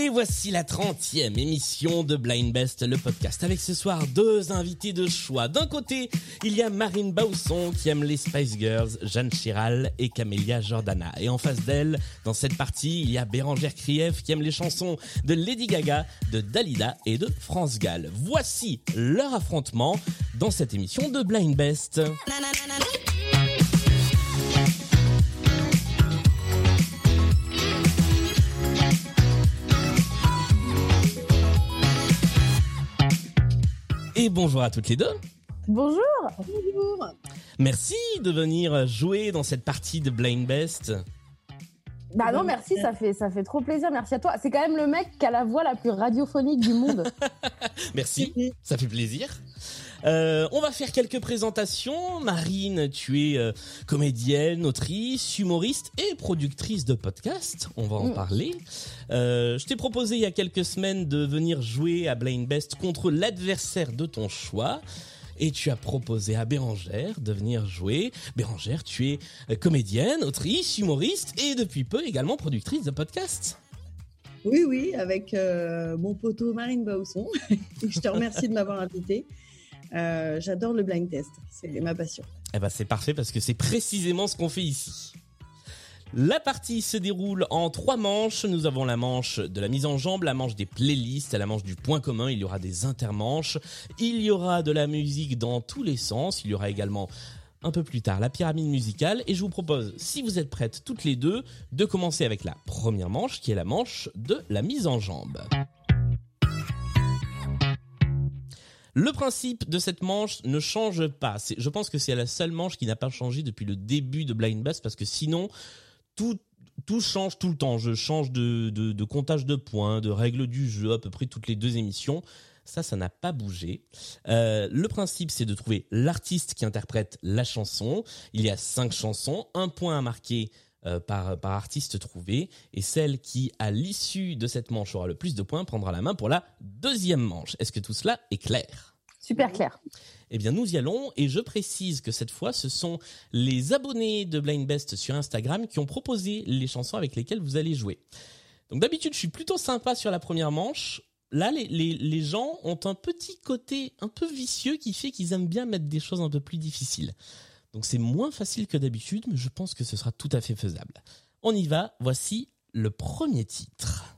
Et voici la 30e émission de Blind Best, le podcast, avec ce soir deux invités de choix. D'un côté, il y a Marine Bausson qui aime les Spice Girls, Jeanne Chiral et Camélia Jordana. Et en face d'elle, dans cette partie, il y a Bérangère Krief qui aime les chansons de Lady Gaga, de Dalida et de France Gall. Voici leur affrontement dans cette émission de Blind Best. Et bonjour à toutes les deux. Bonjour. Bonjour. Merci de venir jouer dans cette partie de Blind Best. Bah non, merci, ça fait, ça fait trop plaisir. Merci à toi. C'est quand même le mec qui a la voix la plus radiophonique du monde. Merci, ça fait plaisir. Euh, on va faire quelques présentations. Marine, tu es euh, comédienne, autrice, humoriste et productrice de podcast. On va en Mm. parler. Euh, je t'ai proposé il y a quelques semaines de venir jouer à Blind Best contre l'adversaire de ton choix. Et tu as proposé à Bérangère de venir jouer. Bérangère, tu es comédienne, autrice, humoriste et depuis peu également productrice de podcast. Oui, oui, avec euh, mon poteau Marine Bausson. je te remercie de m'avoir invité. Euh, J'adore le blind test, c'est ma passion. Eh ben c'est parfait parce que c'est précisément ce qu'on fait ici. La partie se déroule en trois manches. Nous avons la manche de la mise en jambe, la manche des playlists, la manche du point commun. Il y aura des intermanches. Il y aura de la musique dans tous les sens. Il y aura également un peu plus tard la pyramide musicale. Et je vous propose, si vous êtes prêtes toutes les deux, de commencer avec la première manche qui est la manche de la mise en jambe. Le principe de cette manche ne change pas. Je pense que c'est la seule manche qui n'a pas changé depuis le début de Blind Bass parce que sinon, tout, change tout le temps. Je change de comptage de points, de règles du jeu à peu près toutes les deux émissions. Ça, ça n'a pas bougé. Euh, le principe, c'est de trouver l'artiste qui interprète la chanson. Il y a cinq chansons, un point à marquer euh, par, par artiste trouvé, et celle qui, à l'issue de cette manche, aura le plus de points, prendra la main pour la deuxième manche. Est-ce que tout cela est clair? Super clair. eh bien, nous y allons et je précise que cette fois, ce sont les abonnés de Blind Best sur Instagram qui ont proposé les chansons avec lesquelles vous allez jouer. Donc d'habitude, je suis plutôt sympa sur la première manche. Là, les, les, les gens ont un petit côté un peu vicieux qui fait qu'ils aiment bien mettre des choses un peu plus difficiles. Donc c'est moins facile que d'habitude, mais je pense que ce sera tout à fait faisable. On y va, voici le premier titre.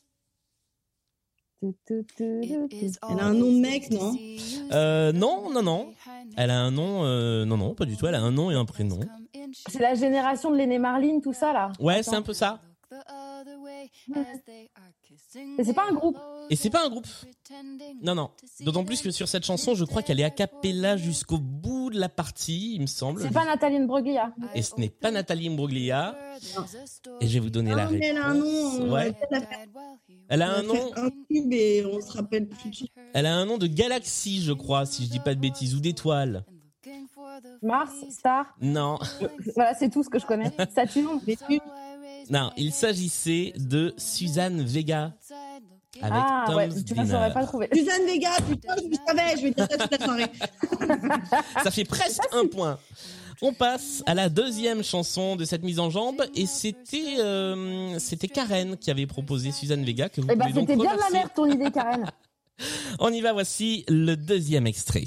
Elle Elle a un nom de mec, non Euh, non, non, non. Elle a un nom, euh, non, non, pas du tout. Elle a un nom et un prénom. C'est la génération de l'aîné Marline, tout ça là. Ouais, c'est un peu ça. Mais c'est pas un groupe. Et c'est pas un groupe. Non, non. D'autant plus que sur cette chanson, je crois qu'elle est a cappella jusqu'au bout de la partie, il me semble. C'est pas Nathalie Broglia. Et ce n'est pas Nathalie Imbruglia. Et je vais vous donner la mais elle a un réponse. nom. Ouais. Elle a un nom. un tube et on se rappelle plus de Elle a un nom de galaxie, je crois, si je dis pas de bêtises, ou d'étoile. Mars, Star. Non, Voilà, c'est tout ce que je connais. Saturne. non, il s'agissait de Suzanne Vega avec Ah Tom ouais, tu vois, j'aurais pas trouvé. Suzanne Vega, putain, je le savais, je vais dire ça toute la soirée. Ça fait presque un point. On passe à la deuxième chanson de cette mise en jambe et c'était euh, c'était Karen qui avait proposé Suzanne Vega que vous Eh ben, pouvez donc c'était bien de la merde ton idée, Karen. On y va, voici le deuxième extrait.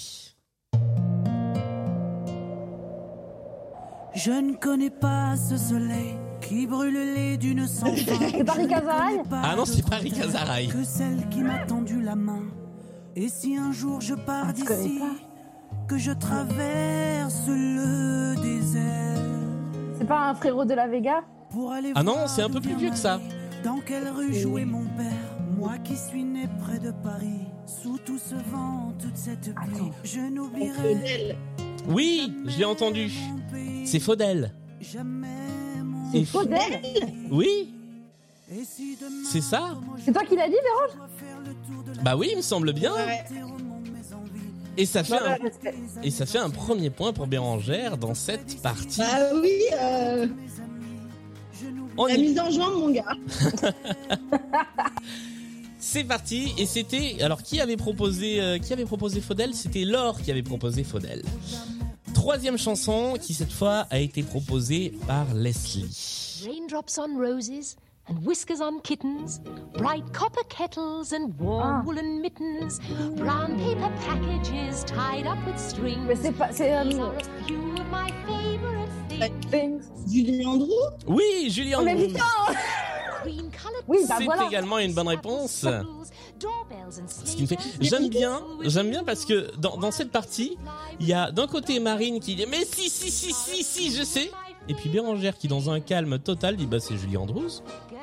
Je ne connais pas ce soleil qui brûle le lait d'une sans fin. C'est pas Rika Zaraï Ah non, c'est pas Rika Zaraï. Que celle qui m'a tendu la main. Et si un jour je pars Ah, d'ici, que je traverse le désert C'est pas un frérot de la Vega pour aller Ah non, c'est un peu plus vieux que ça. Dans quelle rue jouait mon père? Moi qui suis né près de Paris, sous tout ce vent, toute cette pluie, je n'oublierai. Oui, je l'ai entendu. C'est Faudel. jamais Et Faudel Oui, c'est ça. C'est toi qui l'as dit, Vérange Bah oui, il me semble bien. Ouais. mes envies, Et ça fait un, mais respect. et ça fait un premier point pour Bérangère dans cette partie. Bah oui, euh, On la y- mise en jambe, mon gars. C'est parti et c'était alors qui avait proposé euh, qui avait proposé Faudel? C'était Laure qui avait proposé Faudel. Troisième chanson qui cette fois a été proposée par Leslie. Raindrops on roses and whiskers on kittens, bright copper kettles and warm Ah. woolen mittens, brown paper packages tied up with strings. Mais c'est pas. C'est. Euh, things. Julie Andrew. Oui, Julien. Oh, mais putain Oui, bah C'est voilà. également une bonne réponse. Ce qui me fait, j'aime bien, j'aime bien parce que dans, dans cette partie, il y a d'un côté Marine qui dit mais si si si si si je sais, et puis Bérangère qui dans un calme total dit bah c'est Julie Andrews.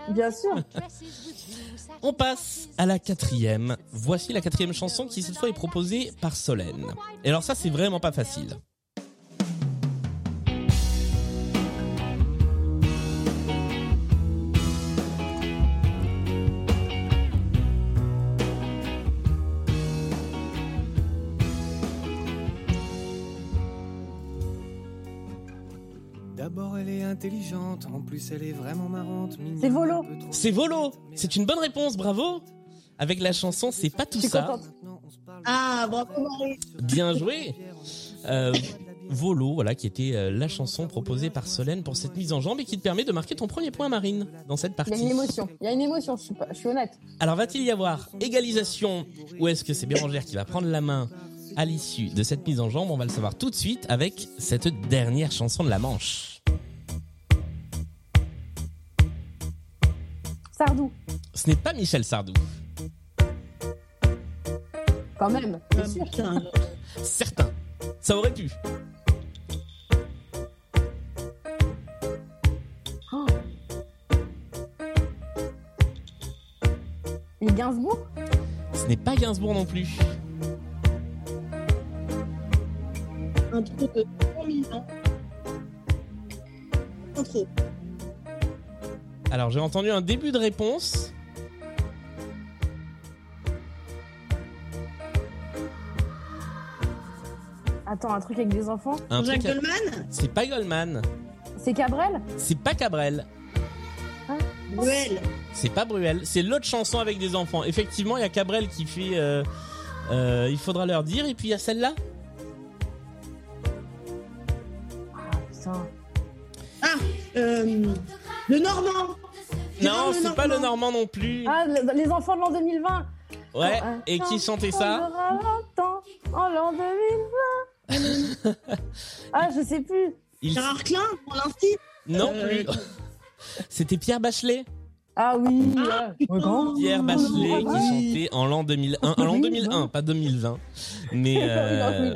Bien sûr. On passe à la quatrième. Voici la quatrième chanson qui cette fois est proposée par Solène. Et alors ça c'est vraiment pas facile. Intelligente, en plus elle est vraiment marrante. C'est Volo. C'est Volo. C'est une bonne réponse, bravo. Avec la chanson C'est pas tout ça. contente. Ah, bravo Marie. Bien joué. Euh, Volo, voilà, qui était euh, la chanson proposée par Solène pour cette mise en jambe et qui te permet de marquer ton premier point, Marine, dans cette Il y a partie. une émotion. Il y a une émotion, je suis, pas- je suis honnête. Alors, va-t-il y avoir égalisation ou est-ce que c'est Bérangère qui va prendre la main à l'issue de cette mise en jambe? On va le savoir tout de suite avec cette dernière chanson de la Manche. Sardou, Ce n'est pas Michel Sardou. quand même, Ah, c'est sûr. Certain. Ça aurait pu. Oh. Et Gainsbourg? Ce n'est pas Gainsbourg non plus. Un trou de 100 000 ans. Un trou. Alors, j'ai entendu un début de réponse. Attends, un truc avec des enfants Un Jacques truc à- Goldman. C'est pas Goldman. C'est Cabrel C'est pas Cabrel. Bruel. C'est pas Bruel. C'est l'autre chanson avec des enfants. Effectivement, il y a Cabrel qui fait. euh, euh, il faudra leur dire. Et puis il y a celle-là. Normand non plus. Ah, le- les enfants de l'an 2020 Ouais. Oh, Et qui chantait on ça en l'an 2020. ah, je sais plus. Il- Gérard Klein, pour l'instit. Non Euh, plus. C'était Pierre Bachelet. Ah oui. Ah, ouais. Grand. Pierre Bachelet Ah, qui chantait en l'an 2001. En l'an 2001, pas 2020. Mais euh,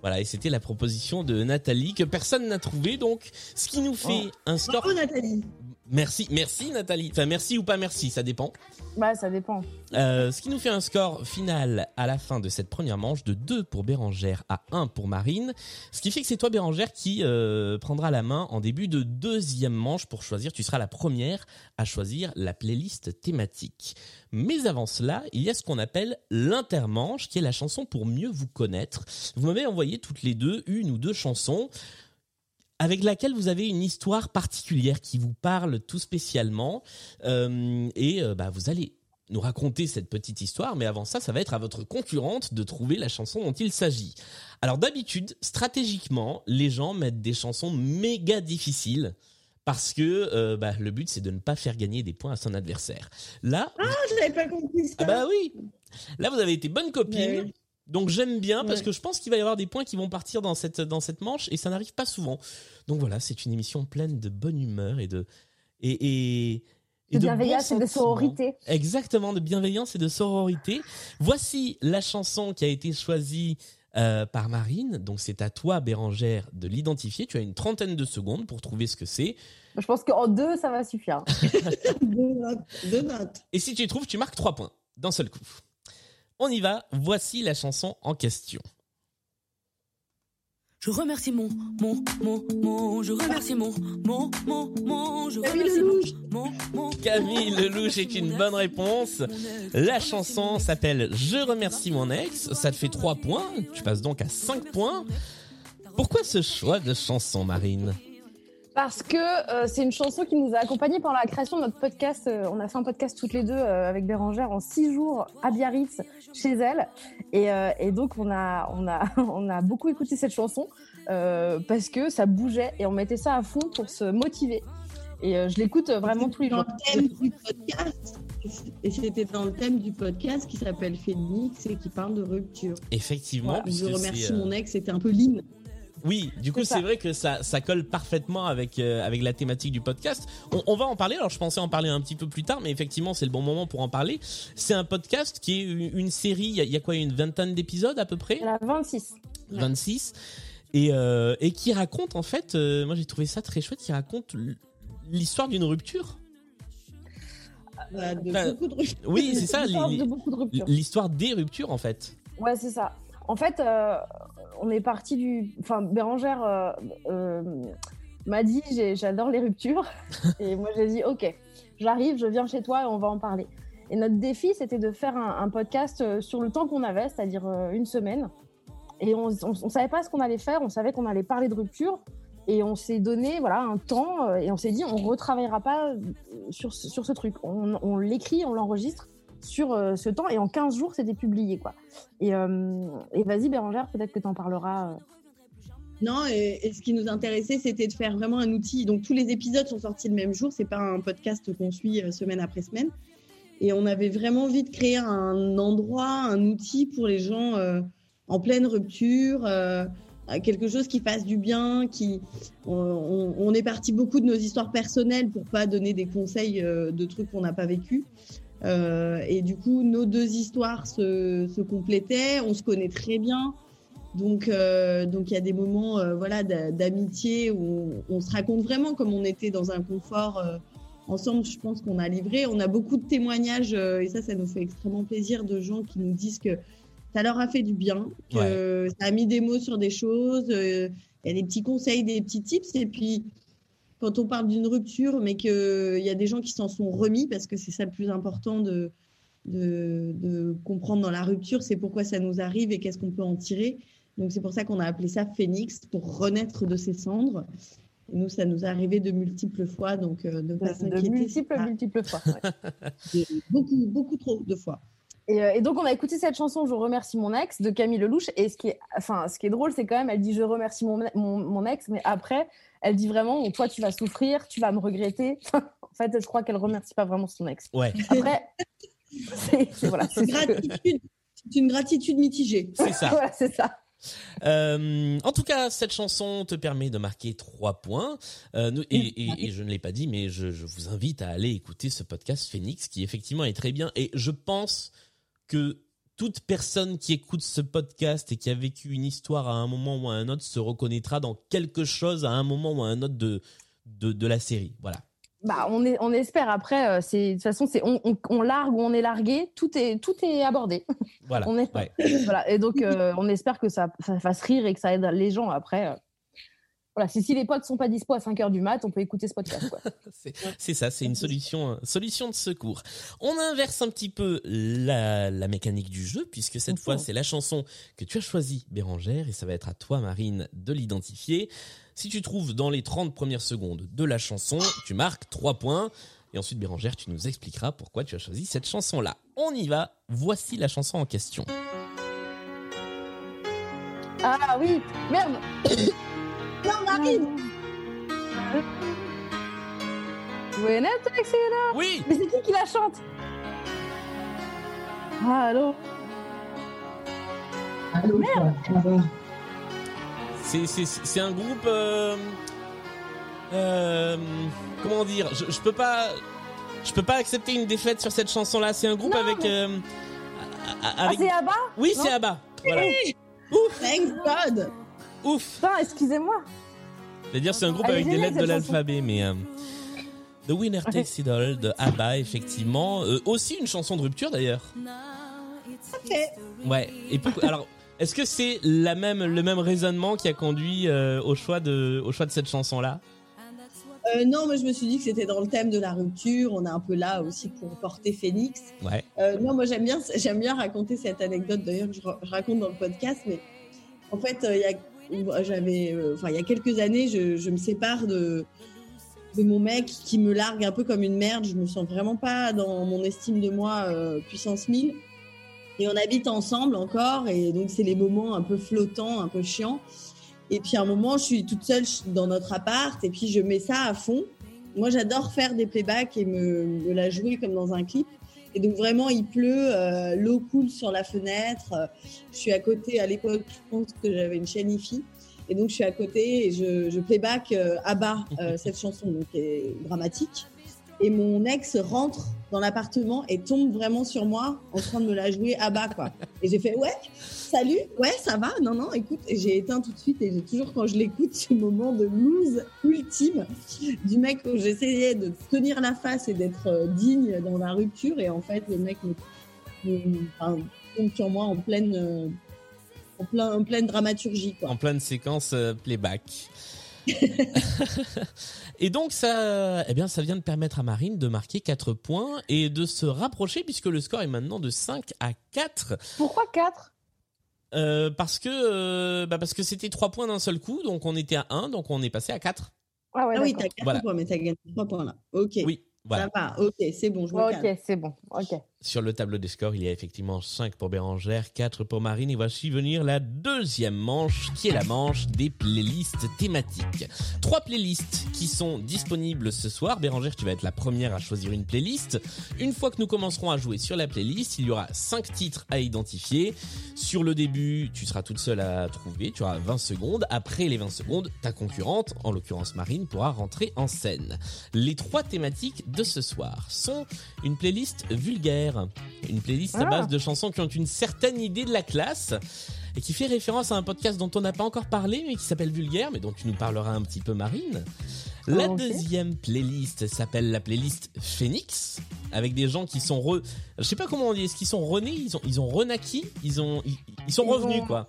voilà, et c'était la proposition de Nathalie que personne n'a trouvé. Donc, ce qui nous fait un score. Bravo Nathalie. Merci, merci Nathalie. Enfin, merci ou pas merci, ça dépend. Bah, ça dépend. Euh, ce qui nous fait un score final à la fin de cette première manche de 2 pour Bérangère à 1 pour Marine. Ce qui fait que c'est toi Bérangère qui euh, prendra la main en début de deuxième manche pour choisir. Tu seras la première à choisir la playlist thématique. Mais avant cela, il y a ce qu'on appelle l'intermanche qui est la chanson pour mieux vous connaître. Vous m'avez envoyé toutes les deux une ou deux chansons avec laquelle vous avez une histoire particulière qui vous parle tout spécialement Euh, et euh, bah, vous allez nous raconter cette petite histoire, mais avant ça, ça va être à votre concurrente de trouver la chanson dont il s'agit. Alors d'habitude, stratégiquement, les gens mettent des chansons méga difficiles parce que euh, bah, le but c'est de ne pas faire gagner des points à son adversaire. Là, Ah, je n'avais pas compris ça. ah bah oui, là vous avez été bonne copine. Ouais. Donc j'aime bien parce Ouais. que je pense qu'il va y avoir des points qui vont partir dans cette dans cette manche et ça n'arrive pas souvent. Donc voilà, c'est une émission pleine de bonne humeur et de et et, et De bienveillance et de sororité. Exactement, de bienveillance et de sororité. Voici la chanson qui a été choisie euh, par Marine. Donc c'est à toi, Bérangère, de l'identifier. Tu as une trentaine de secondes pour trouver ce que c'est. Je pense qu'en deux, ça va suffire. Deux notes. Deux notes. Et si tu trouves, tu marques trois points d'un seul coup. On y va. Voici la chanson en question. Je remercie mon, mon, mon, mon, je remercie mon, mon, mon, mon, je Camille remercie Lelouch. mon, mon, mon. Camille Lelouch est une bonne réponse. La chanson s'appelle Je remercie mon ex. Ça te fait 3 points. Tu passes donc à 5 points. Pourquoi ce choix de chanson, Marine? Parce que euh, c'est une chanson qui nous a accompagnés pendant la création de notre podcast. Euh, on a fait un podcast toutes les deux euh, avec Bérangère en six jours à Biarritz chez elle. Et, euh, et donc on a, on, a, on a beaucoup écouté cette chanson euh, parce que ça bougeait et on mettait ça à fond pour se motiver. Et euh, je l'écoute vraiment tous les dans jours. le thème du podcast. Et c'était dans le thème du podcast qui s'appelle Phoenix et qui parle de rupture. Effectivement, je puisque remercie euh, mon ex, c'était un peu l'hymne. Oui, du coup, C'est vrai que ça, ça colle parfaitement avec euh, avec la thématique du podcast. On, on va en parler. Alors, je pensais en parler un petit peu plus tard, mais effectivement, c'est le bon moment pour en parler. C'est un podcast qui est une, une série. Il y, a, il y a quoi, une vingtaine d'épisodes à peu près, Elle a 26. 26, et euh, et qui raconte en fait. euh, moi, j'ai trouvé ça très chouette. Qui raconte l'histoire d'une rupture. De Enfin, beaucoup de ruptures. Oui, c'est ça. De. L'histoire des ruptures en fait. Ouais, c'est ça. En fait, euh, on est parti du. Enfin, Bérangère euh, euh, m'a dit j'adore les ruptures. et moi, j'ai dit ok, j'arrive, je viens chez toi et on va en parler. Et notre défi, c'était de faire un, un podcast euh, sur le temps qu'on avait, c'est-à-dire une semaine. Et on, on savait pas ce qu'on allait faire, on savait qu'on allait parler de rupture. Et on s'est donné voilà un temps et on s'est dit on retravaillera pas sur, ce- sur ce truc. On, on l'écrit, on l'enregistre sur euh, ce temps et en 15 jours c'était publié quoi. Et, euh, vas-y Bérangère, peut-être que tu en parleras. euh. Non, et, ce qui nous intéressait, c'était de faire vraiment un outil. Donc tous les épisodes sont sortis le même jour. C'est pas un podcast qu'on suit semaine après semaine. Et on avait vraiment envie de créer un endroit, un outil pour les gens en pleine rupture, quelque chose qui fasse du bien. Qui, on, est parti beaucoup de nos histoires personnelles pour pas donner des conseils de trucs qu'on n'a pas vécu. Euh, et du coup, nos deux histoires se, se complétaient. On se connaît très bien. Donc, euh, donc il y a des moments, euh, voilà, d'a- d'amitié où on, on se raconte vraiment comme on était dans un confort ensemble. Je pense qu'on a livré. On a beaucoup de témoignages et ça, ça nous fait extrêmement plaisir de gens qui nous disent que ça leur a fait du bien, que ça a mis des mots sur des choses. Il y a des petits conseils, des petits tips. Et puis, quand on parle d'une rupture, mais qu'il y a des gens qui s'en sont remis, parce que c'est ça le plus important de, de, de comprendre dans la rupture, c'est pourquoi ça nous arrive et qu'est-ce qu'on peut en tirer. Donc c'est pour ça qu'on a appelé ça Phénix, pour renaître de ses cendres. Et nous, ça nous est arrivé de multiples fois, donc euh, ne pas de, de s'inquiéter. multiples, pas- multiples fois. ouais. de- beaucoup, beaucoup trop de fois. Et, euh, et donc on a écouté cette chanson Je remercie mon ex de Camille Lelouch. Et ce qui est, enfin, ce qui est drôle, c'est quand même, elle dit Je remercie mon, mon, mon ex, mais après, elle dit vraiment Toi, tu vas souffrir, tu vas me regretter. en fait, je crois qu'elle remercie pas vraiment son ex. Ouais, Après, c'est voilà, c'est Gratitude, une gratitude mitigée. c'est ça. voilà, c'est ça. Euh, en tout cas, cette chanson te permet de marquer trois points. Euh, nous- et, et- et je ne l'ai pas dit, mais je, je vous invite à aller écouter ce podcast Phoenix, qui effectivement est très bien. Et je pense que toute personne qui écoute ce podcast et qui a vécu une histoire à un moment ou à un autre se reconnaîtra dans quelque chose à un moment ou à un autre de, de, de la série. Voilà. Bah, on, est, on espère. Après, euh, de toute façon, c'est on, on, on largue ou on est largué. Tout est, tout est abordé. Voilà. On est- Ouais. voilà. Et donc, euh, on espère que ça, ça fasse rire et que ça aide les gens. Après, euh, voilà. Si, les potes sont pas dispo à 5 heures du mat, on peut écouter ce podcast. C'est ça, c'est une solution, solution de secours. On inverse un petit peu la, la mécanique du jeu, puisque cette fois, c'est la chanson que tu as choisie, Bérangère, et ça va être à toi, Marine, de l'identifier. Si tu trouves dans les 30 premières secondes de la chanson, tu marques 3 points. Et ensuite, Bérangère, tu nous expliqueras pourquoi tu as choisi cette chanson-là. On y va, voici la chanson en question. Ah oui, merde. Non, Marine When I text you- Oui Mais c'est qui qui la chante? Allô? C'est c'est c'est un groupe. euh, euh, comment dire? Je, je peux pas. Je peux pas accepter une défaite sur cette chanson-là. C'est un groupe Non, avec. mais- euh, a- a- Ah, avec- c'est Abba? Oui, non c'est Abba. Voilà. Thank God Ouf. Putain, excusez-moi. C'est-à-dire c'est un groupe avec des lettres de chanson. l'alphabet, mais. euh, The Winner Takes It All de Abba, effectivement. Euh, aussi une chanson de rupture d'ailleurs. Ok. Ouais. Et pourquoi- alors, Est-ce que c'est la même, le même raisonnement qui a conduit euh, au, choix de, au choix de cette chanson-là? Euh, non, mais je me suis dit que c'était dans le thème de la rupture. On est un peu là aussi pour porter Phoenix. Ouais. Euh, non, moi j'aime bien, j'aime bien raconter cette anecdote d'ailleurs que je, je raconte dans le podcast. Mais en fait, euh, il y a, j'avais, euh, enfin il y a quelques années, je, me sépare de mon mec qui me largue un peu comme une merde. Je me sens vraiment pas dans mon estime de moi euh, puissance 1000. Et on habite ensemble encore, et donc c'est les moments un peu flottants, un peu chiants. Et puis à un moment, je suis toute seule dans notre appart, et puis je mets ça à fond. Moi, j'adore faire des playbacks et me la jouer comme dans un clip. Et donc vraiment, il pleut, euh, l'eau coule sur la fenêtre. euh, je suis à côté, à l'époque, je pense que j'avais une chaîne IFI. Et donc je suis à côté et je, playback euh, à bas euh, cette chanson, donc qui est dramatique. Et mon ex rentre dans l'appartement et tombe vraiment sur moi en train de me la jouer à bas, quoi. Et j'ai fait, ouais, salut, ouais, ça va, non, non, écoute, j'ai éteint tout de suite et j'ai toujours, quand je l'écoute, ce moment de lose ultime du mec où j'essayais de tenir la face et d'être euh, digne dans la rupture et en fait, le mec me, me- tombe sur moi en pleine, euh, en pleine dramaturgie, quoi. En pleine séquence euh, playback. et donc ça, eh bien, ça vient de permettre à Marine de marquer 4 points et de se rapprocher puisque le score est maintenant de 5 à 4. Pourquoi 4 Euh, parce que euh, bah parce que c'était 3 points d'un seul coup, donc on était à 1, donc on est passé à 4. Ah ouais, Ah oui, t'as 4 Voilà. points, mais t'as gagné 3 points là. Ok. Oui, voilà. Ça va, ok, c'est bon, je. Ok, c'est bon. Ok. Sur le tableau des scores, il y a effectivement 5 pour Bérangère, 4 pour Marine et voici venir la deuxième manche qui est la manche des playlists thématiques. Trois playlists qui sont disponibles ce soir. Bérangère, tu vas être la première à choisir une playlist. Une fois que nous commencerons à jouer sur la playlist, il y aura 5 titres à identifier. Sur le début, tu seras toute seule à trouver, tu auras 20 secondes. Après les 20 secondes, ta concurrente, en l'occurrence Marine, pourra rentrer en scène. Les trois thématiques de ce soir sont une playlist vulgaire, une playlist à Ah. base de chansons qui ont une certaine idée de la classe et qui fait référence à un podcast dont on n'a pas encore parlé mais qui s'appelle Vulgaire, mais dont tu nous parleras un petit peu Marine. La deuxième playlist s'appelle la playlist Phoenix avec des gens qui sont re... je sais pas comment on dit, est-ce qu'ils sont renés, ils ont ils ont renaquis, ils ont ils, ils sont Ils revenus ont- quoi.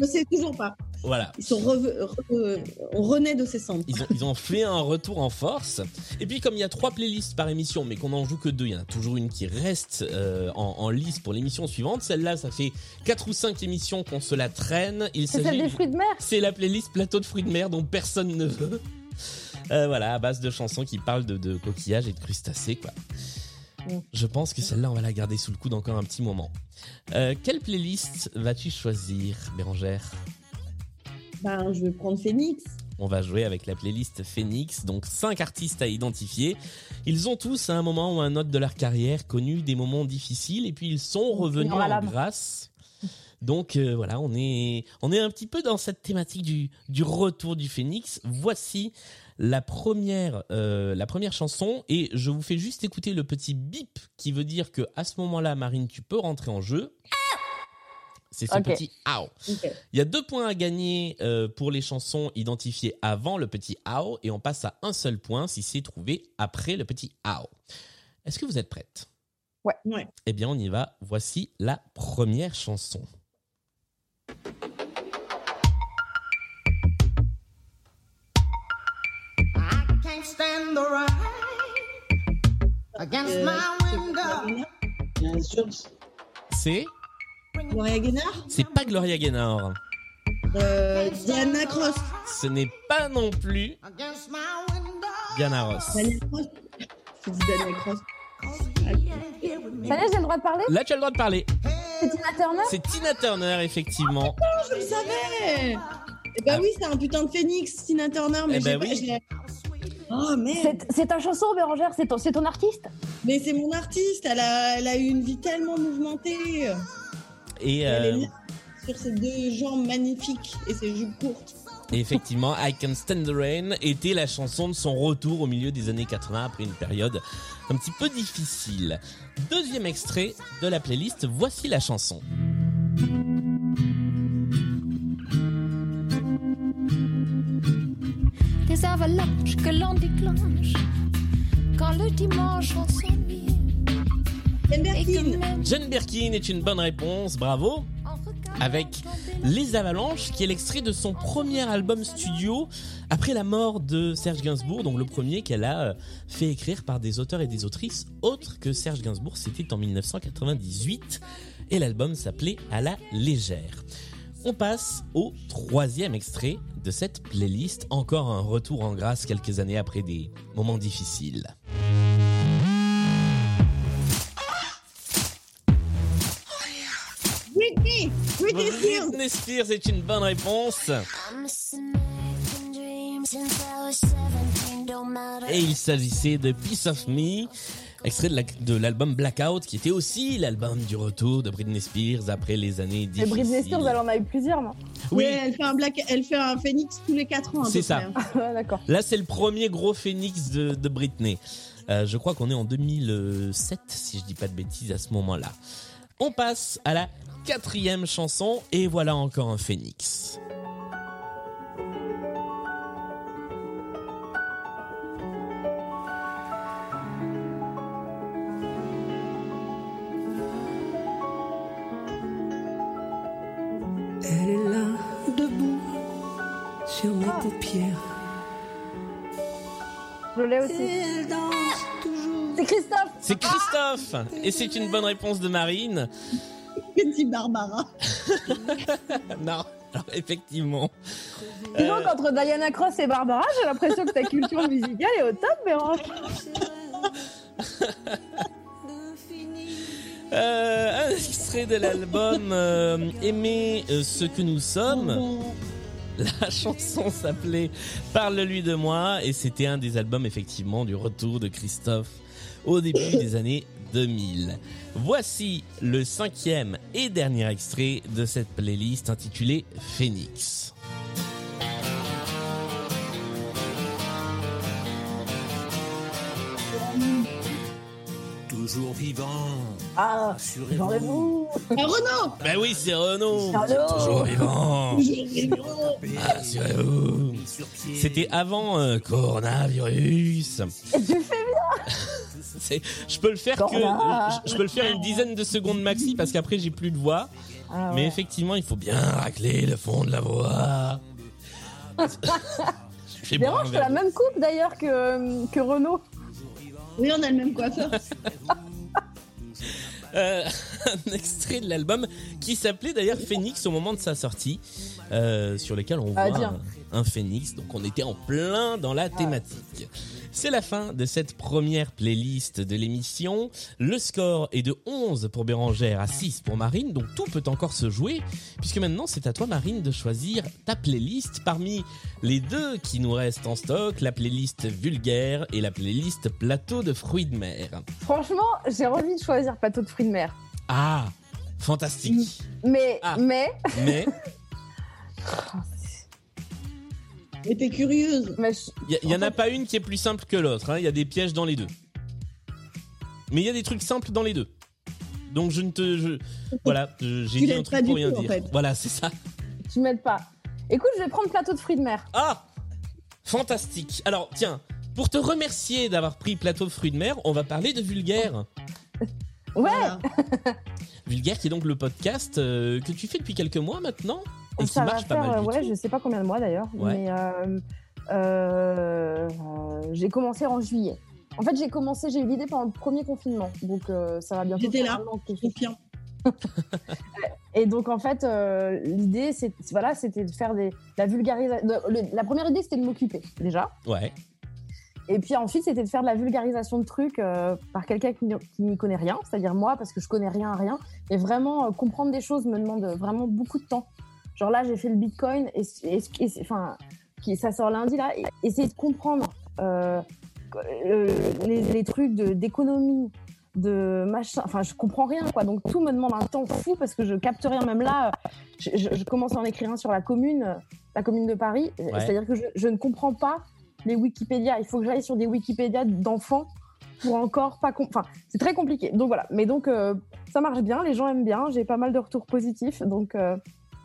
Je sais toujours pas. Voilà. Ils sont re- on renaît de ses cendres. Ils ont, ils ont fait un retour en force. Et puis comme il y a trois playlists par émission, mais qu'on n'en joue que deux, il y en a toujours une qui reste euh, en, en lice pour l'émission suivante. Celle-là, ça fait quatre ou cinq émissions qu'on se la traîne. Il C'est celle des fruits de mer C'est la playlist plateau de fruits de mer dont personne ne veut. Euh, voilà, à base de chansons qui parlent de, de coquillages et de crustacés, quoi. Mm. Je pense que celle-là, on va la garder sous le coude encore un petit moment. Euh, quelle playlist vas-tu choisir, Bérangère? Ben, je vais prendre Phoenix. On va jouer avec la playlist Phoenix, donc cinq artistes à identifier. Ils ont tous à un moment ou un autre de leur carrière connu des moments difficiles et puis ils sont revenus en grâce. Donc euh, voilà, on est on est un petit peu dans cette thématique du du retour du Phoenix. Voici la première euh, la première chanson et je vous fais juste écouter le petit bip qui veut dire que à ce moment-là, Marine, tu peux rentrer en jeu. C'est ce petit ow. Ok. Il y a deux points à gagner euh, pour les chansons identifiées avant le petit AO et on passe à un seul point si c'est trouvé après le petit AO. Est-ce que vous êtes prête? Ouais. Eh bien, on y va. Voici la première chanson. The rain against Euh, my window. Bien sûr. C'est Gloria Gaynor c'est pas Gloria Gaynor. euh, Diana Cross. Ce n'est pas non plus Against my window. Diana Ross. Diana Cross. Diana Cross. Ça y est, j'ai le droit de parler? Là, tu as le droit de parler. C'est Tina Turner? C'est Tina Turner, effectivement. Je le savais Eh ben Ah. oui, c'est un putain de phénix, Tina Turner, mais Eh ben pas- Oh C'est ta chanson, Bérangère C'est ton, c'est ton artiste? Mais c'est mon artiste, elle a, elle a eu une vie tellement mouvementée. Et, Elle est euh, là, sur ses deux jambes magnifiques et ses jupes courtes. et effectivement, I Can Stand the Rain était la chanson de son retour au milieu des années 80 après une période un petit peu difficile. Deuxième extrait de la playlist, voici la chanson. Des avalanches que l'on déclenche quand le dimanche on s'ennuie. Même Jane Birkin est une bonne réponse, bravo. avec Les Avalanches, qui est l'extrait de son premier album studio après la mort de Serge Gainsbourg, donc le premier qu'elle a euh, fait écrire par des auteurs et des autrices autres que Serge Gainsbourg. C'était en 1998 et l'album s'appelait À la légère. On passe au troisième extrait de cette playlist, encore un retour en grâce quelques années après des moments difficiles. Britney Britney Spears Britney Spears est une bonne réponse. Et il s'agissait de Piece of Me, extrait de la- de l'album Blackout, qui était aussi l'album du retour de Britney Spears après les années Et difficiles. Britney Spears, elle en a eu plusieurs, non? Oui, elle fait un black, elle fait un phénix tous les 4 ans. C'est ça. hein. D'accord. là c'est le premier gros phénix de, de Britney. Euh, je crois qu'on est en 2007, si je dis pas de bêtises, à ce moment-là. On passe à la quatrième chanson, et voilà encore un phénix. Sur mes paupières. Je l'ai aussi. C'est Christophe C'est Christophe Et c'est une bonne réponse de Marine. Petit Barbara. Non, alors effectivement. Dis donc, entre Diana Cross et Barbara, j'ai l'impression que ta culture musicale est au top, Bérange. Euh, un extrait de l'album euh, Aimer euh, ce que nous sommes. La chanson s'appelait Parle-lui de moi et c'était un des albums effectivement du retour de Christophe au début des années 2000. Voici le cinquième et dernier extrait de cette playlist intitulée Phoenix. Toujours vivant. Ah, Assurez-vous. j'enlève-vous Ah, Renaud Ben oui, c'est Renaud. Renaud. Toujours vivant. Renaud. Assurez-vous. Sur pied. C'était avant euh, coronavirus. Et tu fais bien C'est- je peux le faire que je, je peux le faire une dizaine de secondes maxi parce qu'après j'ai plus de voix. Ah Mais effectivement, il faut bien racler le fond de la voix. Je fais la même coupe d'ailleurs que, que Renaud. Oui, on a le même coiffeur. Euh, un extrait de l'album qui s'appelait d'ailleurs Phoenix au moment de sa sortie, euh, sur lequel on Ah, voit un, un phénix. Donc on était en plein dans la thématique. C'est la fin de cette première playlist de l'émission. Le score est de 11 pour Bérangère à 6 pour Marine, donc tout peut encore se jouer, puisque maintenant c'est à toi Marine de choisir ta playlist parmi les deux qui nous restent en stock, la playlist vulgaire et la playlist plateau de fruits de mer. Franchement, j'ai envie de choisir plateau de fruits de mer. Ah, fantastique. Mais, Ah. mais, Mais? Et t'es curieuse. mais je- il y, en a pas une qui est plus simple que l'autre. hein. Il y a des pièges dans les deux. Mais il y a des trucs simples dans les deux. Donc je ne te, je- voilà, je- j'ai dit un truc pour rien tout, en dire. fait. Voilà, c'est ça. tu m'aides pas. Écoute, je vais prendre plateau de fruits de mer. Ah, fantastique. Alors tiens, pour te remercier d'avoir pris plateau de fruits de mer, on va parler de vulgaire. Ouais, Voilà. Vulgaire qui est donc le podcast euh, que tu fais depuis quelques mois maintenant et qui ça va marche pas mal du ouais, tout. je sais pas combien de mois d'ailleurs, Ouais. mais euh, euh, euh, j'ai commencé en juillet. En fait, j'ai commencé, j'ai eu l'idée pendant le premier confinement, donc euh, ça va bientôt. J'étais là. Confiant. Et donc en fait, euh, l'idée, c'est voilà, c'était de faire des la vulgarisation. La première idée, c'était de m'occuper déjà. Ouais. Et puis ensuite, c'était de faire de la vulgarisation de trucs euh, par quelqu'un qui, n'y- connaît rien, c'est-à-dire moi, parce que je connais rien à rien. Et vraiment, euh, comprendre des choses me demande vraiment beaucoup de temps. Genre là, j'ai fait le Bitcoin, et, et- et c'est- enfin, qui, ça sort lundi là, et essayer de comprendre euh, les, les trucs d'économie, de machin. Enfin, je comprends rien, quoi. Donc tout me demande un temps fou parce que je capte rien. Même là, je, je- je commence à en écrire un sur la commune, la commune de Paris. C'est-à-dire que je, je ne comprends pas les Wikipédia. Il faut que j'aille sur des Wikipédia d'enfants pour encore pas. Enfin, c'est très compliqué. Donc voilà. Mais donc, euh, ça marche bien. Les gens aiment bien. J'ai pas mal de retours positifs. Donc, euh,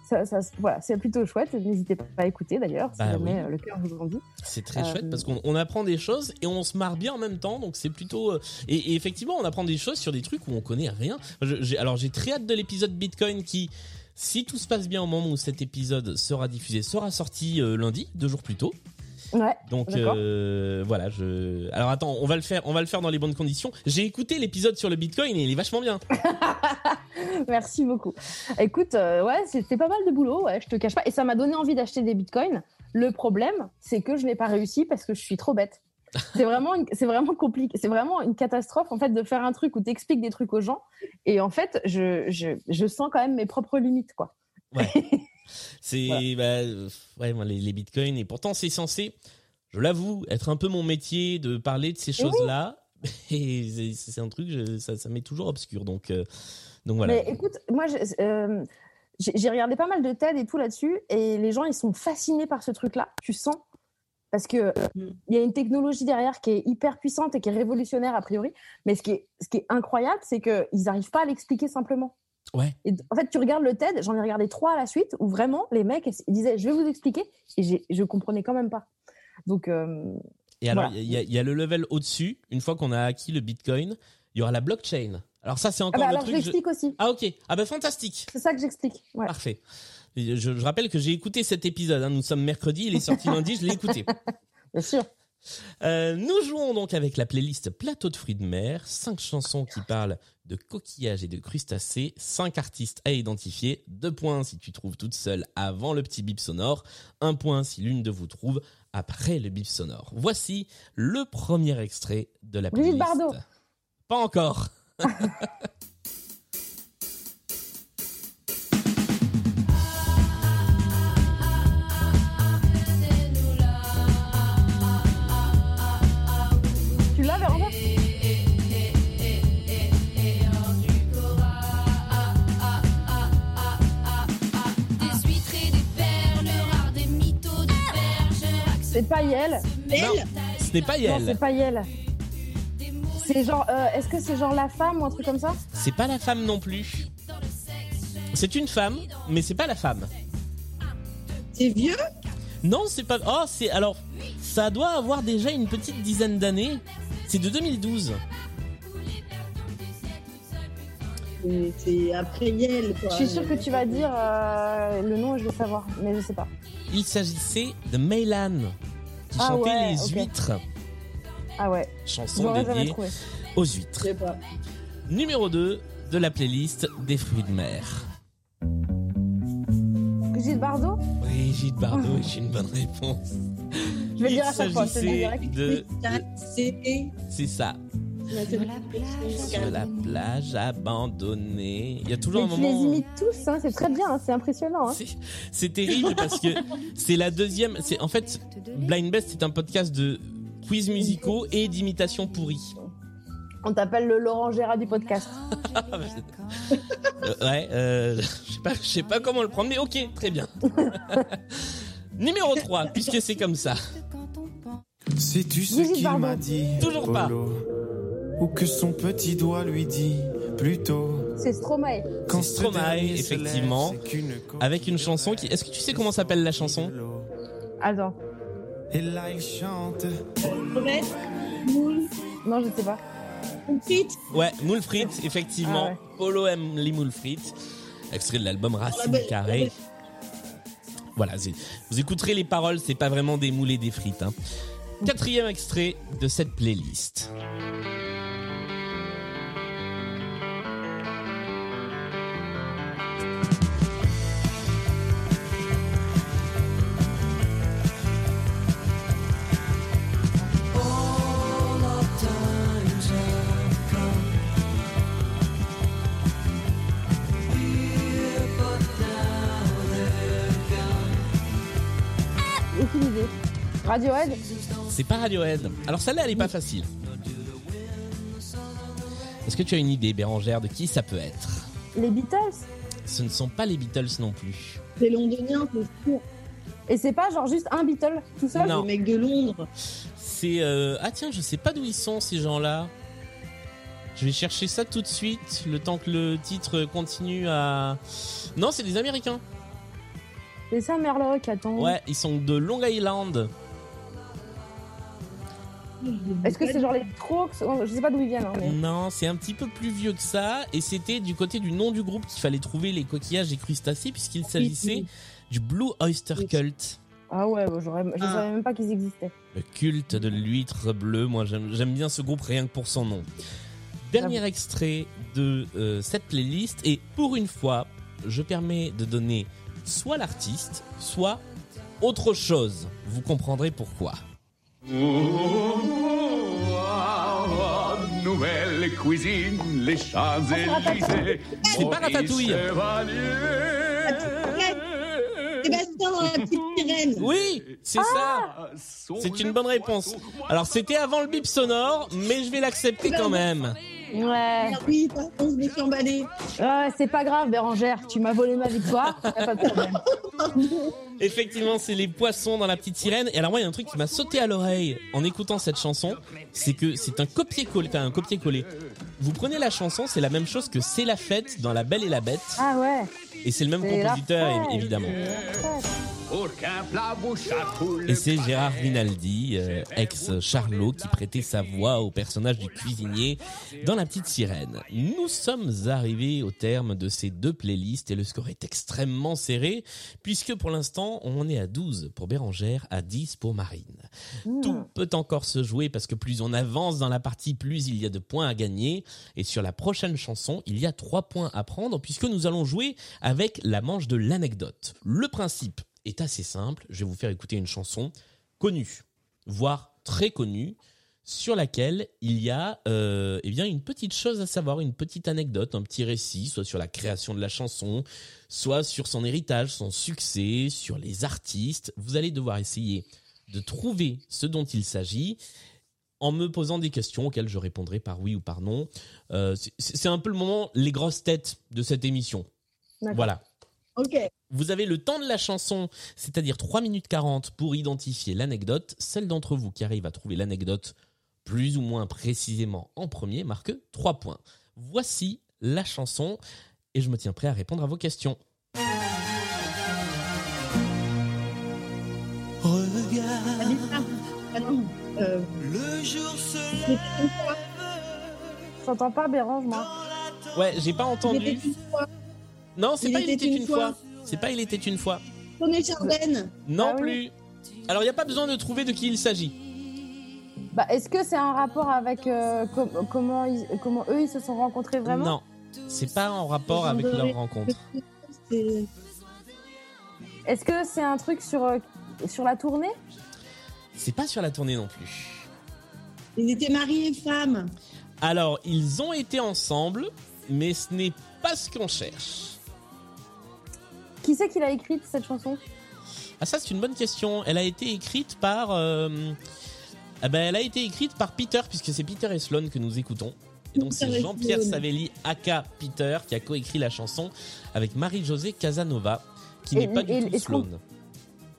ça, ça- voilà, c'est plutôt chouette. N'hésitez pas à écouter d'ailleurs, si Bah jamais oui. euh, le cœur vous en dit. C'est très Euh, chouette parce qu'on on apprend des choses et on se marre bien en même temps, donc c'est plutôt. Et, et effectivement, on apprend des choses sur des trucs où on connaît rien. Je- alors j'ai très hâte de l'épisode Bitcoin qui Si tout se passe bien au moment où cet épisode sera diffusé, sera sorti lundi, deux jours plus tôt. Ouais. Donc euh, voilà, je. Alors attends, on va le faire, on va le faire dans les bonnes conditions. J'ai écouté l'épisode sur le Bitcoin et il est vachement bien. Merci beaucoup. Écoute, euh, ouais, c'était pas mal de boulot, ouais, je te cache pas. Et ça m'a donné envie d'acheter des bitcoins. Le problème, c'est que je n'ai pas réussi parce que je suis trop bête. C'est vraiment, c'est vraiment compliqué. C'est vraiment une catastrophe en fait de faire un truc où t'expliques des trucs aux gens. Et en fait, je, je, je sens quand même mes propres limites, quoi. C'est Voilà. bah, ouais, moi, les, les bitcoins et pourtant c'est censé, je l'avoue, être un peu mon métier de parler de ces oui. choses-là. Et c'est- un truc, je- ça, ça m'est toujours obscur. Donc euh, donc voilà. Mais écoute, moi, je- euh, j'ai j'ai regardé pas mal de TED et tout là-dessus, et les gens, ils sont fascinés par ce truc-là. Tu sens parce que Mm. il y a une technologie derrière qui est hyper puissante et qui est révolutionnaire a priori. Mais ce qui est, ce qui est incroyable, c'est qu'ils n'arrivent pas à l'expliquer simplement. Ouais. Et en fait, tu regardes le TED, j'en ai regardé trois à la suite, où vraiment les mecs ils disaient, je vais vous expliquer, et je comprenais quand même pas. Donc, euh, Et alors, Voilà. il y, a- il y a le level au-dessus. Une fois qu'on a acquis le Bitcoin, il y aura la blockchain. Alors ça, c'est ah encore bah le alors truc. je- l'explique aussi. Ah ok. Ah bah fantastique. C'est ça que j'explique. Ouais. Parfait. Je rappelle que j'ai écouté cet épisode. hein. Nous sommes mercredi, il est sorti lundi, je l'ai écouté. Bien sûr. Euh, nous jouons donc avec la playlist Plateau de fruits de mer, cinq chansons qui parlent de coquillages et de crustacés, cinq artistes à identifier, deux points si tu trouves toute seule avant le petit bip sonore, un point si l'une de vous trouve après le bip sonore. Voici le premier extrait de la Brigitte playlist. Bardot. Pas encore. C'est pas Yel. Non, ce n'est pas Non, Yael. c'est pas Yel. C'est genre, euh, est-ce que c'est genre la femme ou un truc comme ça C'est pas la femme non plus. C'est une femme, mais c'est pas la femme. C'est vieux Non, c'est pas. Oh, c'est alors. Ça doit avoir déjà une petite dizaine d'années. C'est de 2012. C'est- C'est après Yel, quoi. Je suis sûre que tu vas dire euh, le nom et je vais savoir, mais je sais pas. Il s'agissait de Maylan qui Ah chantait ouais, les huîtres, Ah ouais, chanson dédiée aux Je huîtres. sais pas. Numéro 2 de la playlist des fruits de mer. Brigitte Bardot? Brigitte Bardot est une bonne réponse. Je vais le Il dire à chaque fois, direct. de. C'est C'est ça. Sur la plage, Sur la plage abandonnée. Il y a toujours Mais un tu les moment. imites tous, hein, c'est très bien, hein, c'est impressionnant. hein. C'est- terrible parce que c'est la deuxième. C'est en fait Blind Best, c'est un podcast de quiz musicaux et d'imitations pourries. On t'appelle le Laurent Gérard du podcast. Ouais, euh, je sais pas, je sais pas comment le prendre, mais ok, très bien. Numéro 3, puisque c'est comme ça. Sais-tu ce qu'il m'a dit Toujours pas. Polo? Ou que son petit doigt lui dit plutôt C'est Stromae. quand C'est Stromae, effectivement, Avec une chanson qui. Est-ce que tu sais comment s'appelle la chanson Attends. Et là il chante Moule, Non, je sais pas. Frites. Ouais, moule frites, effectivement. Ah ouais. Polo aime les moules frites. Extrait de l'album Racine Ah, mais- Carrée. Voilà, c'est- vous écouterez les paroles, c'est pas vraiment des moules et des frites. hein. Quatrième extrait de cette playlist. Radiohead C'est pas Radiohead. Alors celle-là, elle est pas facile. Est-ce que tu as une idée, Bérangère, de qui ça peut être? Les Beatles Ce ne sont pas les Beatles non plus. C'est londonien, c'est sûr. Et c'est pas genre juste un Beatle tout seul? Non. Le mec de Londres. C'est euh, ah tiens, je sais pas d'où ils sont ces gens-là. Je vais chercher ça tout de suite, le temps que le titre continue à. Non, c'est des Américains. C'est ça Merlock, attends. Ouais, ils sont de Long Island. Est-ce que c'est genre les Strokes? Je sais pas d'où ils viennent. hein, mais... Non, c'est un petit peu plus vieux que ça, et c'était du côté du nom du groupe qu'il fallait trouver les coquillages et crustacés, puisqu'il s'agissait du Blue Oyster. Cult. Ah ouais, j'aurais- je Ah. savais même pas qu'ils existaient. Le culte de l'huître bleue, moi j'aime j'aime bien ce groupe rien que pour son nom. Dernier extrait de euh, cette playlist, et pour une fois, je permets de donner soit l'artiste, soit autre chose. Vous comprendrez pourquoi. Nouvelle cuisine, les Champs-Élysées. C'est pas Ratatouille. Sébastien dans la petite sirène. Oui, c'est ça. C'est une bonne réponse. Alors c'était avant le bip sonore, mais je vais l'accepter quand même. Ouais. Oui, je me suis emballée. C'est pas grave, Bérangère. Tu m'as volé ma victoire. y a pas de problème. Effectivement, c'est les poissons dans la petite sirène. Et alors moi, il y a un truc qui m'a sauté à l'oreille en écoutant cette chanson, c'est que c'est un copier-coller. Enfin, un copier-coller. Vous prenez la chanson, c'est la même chose que C'est la fête dans La Belle et la Bête, Ah ouais. Et c'est le même compositeur, évidemment. Et c'est Gérard Rinaldi, euh, ex Charlot, qui prêtait sa voix au personnage du cuisinier dans La Petite Sirène. Nous sommes arrivés au terme de ces deux playlists et le score est extrêmement serré puisque pour l'instant on est à 12 pour Bérangère, à 10 pour Marine. Tout peut encore se jouer parce que plus on avance dans la partie, plus il y a de points à gagner. Et sur la prochaine chanson, il y a trois points à prendre puisque nous allons jouer avec la manche de l'anecdote. Le principe est assez simple. Je vais vous faire écouter une chanson connue, voire très connue, sur laquelle il y a euh, eh bien une petite chose à savoir, une petite anecdote, un petit récit, soit sur la création de la chanson, soit sur son héritage, son succès, sur les artistes. Vous allez devoir essayer de trouver ce dont il s'agit en me posant des questions auxquelles je répondrai par oui ou par non. Euh, c'est- c'est un peu le moment, les grosses têtes de cette émission. Voilà. Ok. Vous avez le temps de la chanson, c'est-à-dire 3 minutes 40 pour identifier l'anecdote. Celle d'entre vous qui arrive à trouver l'anecdote plus ou moins précisément en premier marque 3 points. Voici la chanson et je me tiens prêt à répondre à vos questions. Anissa. Ah non. Euh, Le jour se. J'entends pas Bérange, moi. Ouais, j'ai pas Il entendu. Non, c'est pas il était était une fois. fois. C'est pas il était une fois. René Chardin. Non Ah oui. plus. Alors il n'y a pas besoin de trouver de qui il s'agit. Bah, est-ce que c'est un rapport avec euh, com- comment, ils- comment eux ils se sont rencontrés vraiment? Non, c'est pas en rapport Ils ont avec donné- leur rencontre. C'est- Est-ce que c'est un truc sur, euh, sur la tournée? C'est pas sur la tournée non plus. Ils étaient mariés et femmes. Alors, ils ont été ensemble, mais ce n'est pas ce qu'on cherche. Qui c'est qui l'a écrite cette chanson? Ah ça, c'est une bonne question. Elle a été écrite par... euh, ah ben, elle a été écrite par Peter, puisque c'est Peter et Sloan que nous écoutons. Et donc c'est Jean-Pierre. Savelli, aka Peter, qui a coécrit la chanson avec Marie-Josée Casanova, qui n'est pas du et- tout Sloan.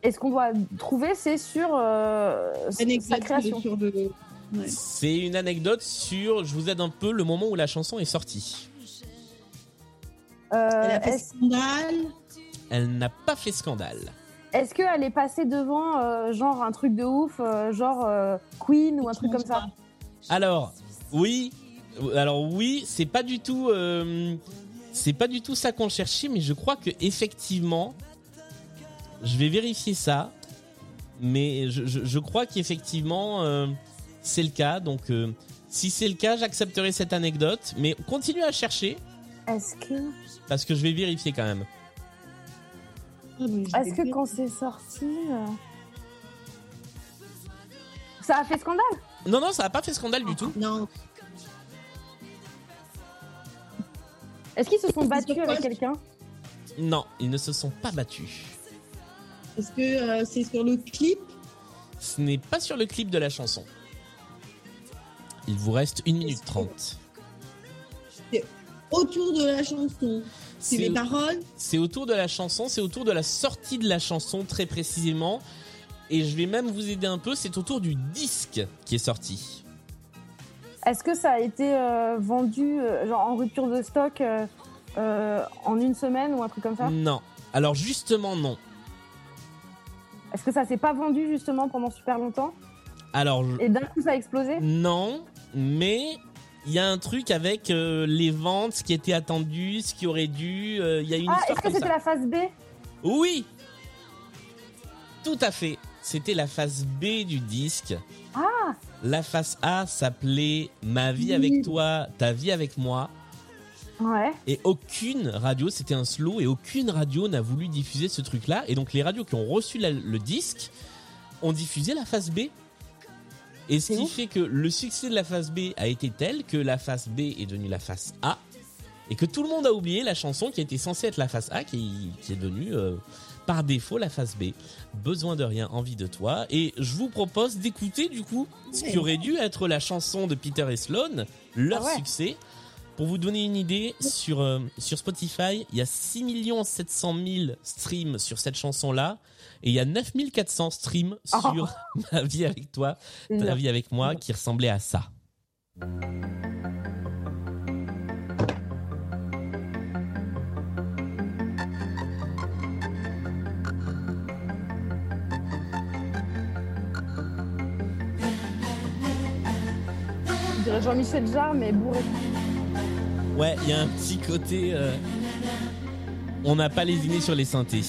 Et ce qu'on doit trouver, c'est sur euh, Anecdote sa création? sur le. Ouais. C'est une anecdote sur, je vous aide un peu, le moment où la chanson est sortie. Euh, Elle a fait scandale. Elle n'a pas fait scandale. est-ce qu'elle est passée devant euh, genre un truc de ouf, euh, genre euh, Queen ou un truc comme ça? Alors, oui, alors oui, c'est pas du tout, c'est pas du tout ça qu'on cherchait, mais je crois que effectivement, je vais vérifier ça, mais je, je- je crois qu'effectivement c'est le cas. Donc, si c'est le cas, j'accepterai cette anecdote, mais continuez à chercher Est-ce que, parce que je vais vérifier quand même. Est-ce que quand c'est sorti, euh, ça a fait scandale? Non, non, ça n'a pas fait scandale du tout. Non. Est-ce qu'ils se sont C'est battus avec quelqu'un? Non, ils ne se sont pas battus. Est-ce que euh, c'est sur le clip? Ce n'est pas sur le clip de la chanson. Il vous reste 1 minute 30. autour de la chanson C'est les paroles c'est autour de la chanson, c'est autour de la sortie de la chanson très précisément. Et je vais même vous aider un peu, c'est autour du disque qui est sorti. Est-ce que ça a été euh, vendu euh, genre en rupture de stock euh, euh, en une semaine ou un truc comme ça? Non. Alors justement non. Est-ce que ça s'est pas vendu justement pendant super longtemps? Alors, je- Et d'un coup, ça a explosé? Non, mais il y a un truc avec euh, les ventes, ce qui était attendu, ce qui aurait dû. euh, y a une Ah, est-ce que c'était la phase B? Oui, tout à fait. C'était la face B du disque. Ah La face A s'appelait Ma vie avec toi, ta vie avec moi. Ouais. Et aucune radio, c'était un slow, et aucune radio n'a voulu diffuser ce truc-là. Et donc les radios qui ont reçu la- le disque ont diffusé la face B. Et ce qui fait que le succès de la face B a été tel que la face B est devenue la face A. Et que tout le monde a oublié la chanson qui était censée être la face A, qui, qui est devenue euh, par défaut la face B. Besoin de rien, envie de toi. Et je vous propose d'écouter du coup ce qui aurait dû être la chanson de Peter et Sloan, leur Ah ouais. succès. Pour vous donner une idée, sur, euh, sur Spotify, il y a 6 700 000 streams sur cette chanson-là. Et il y a 9 400 streams Oh. sur Ma vie avec toi, ta Énorme. vie avec moi, qui ressemblait à ça. Je dirais Jean-Michel Jarre, mais bourré. Ouais, il y a un petit côté. euh, on n'a pas lésiné sur les synthés.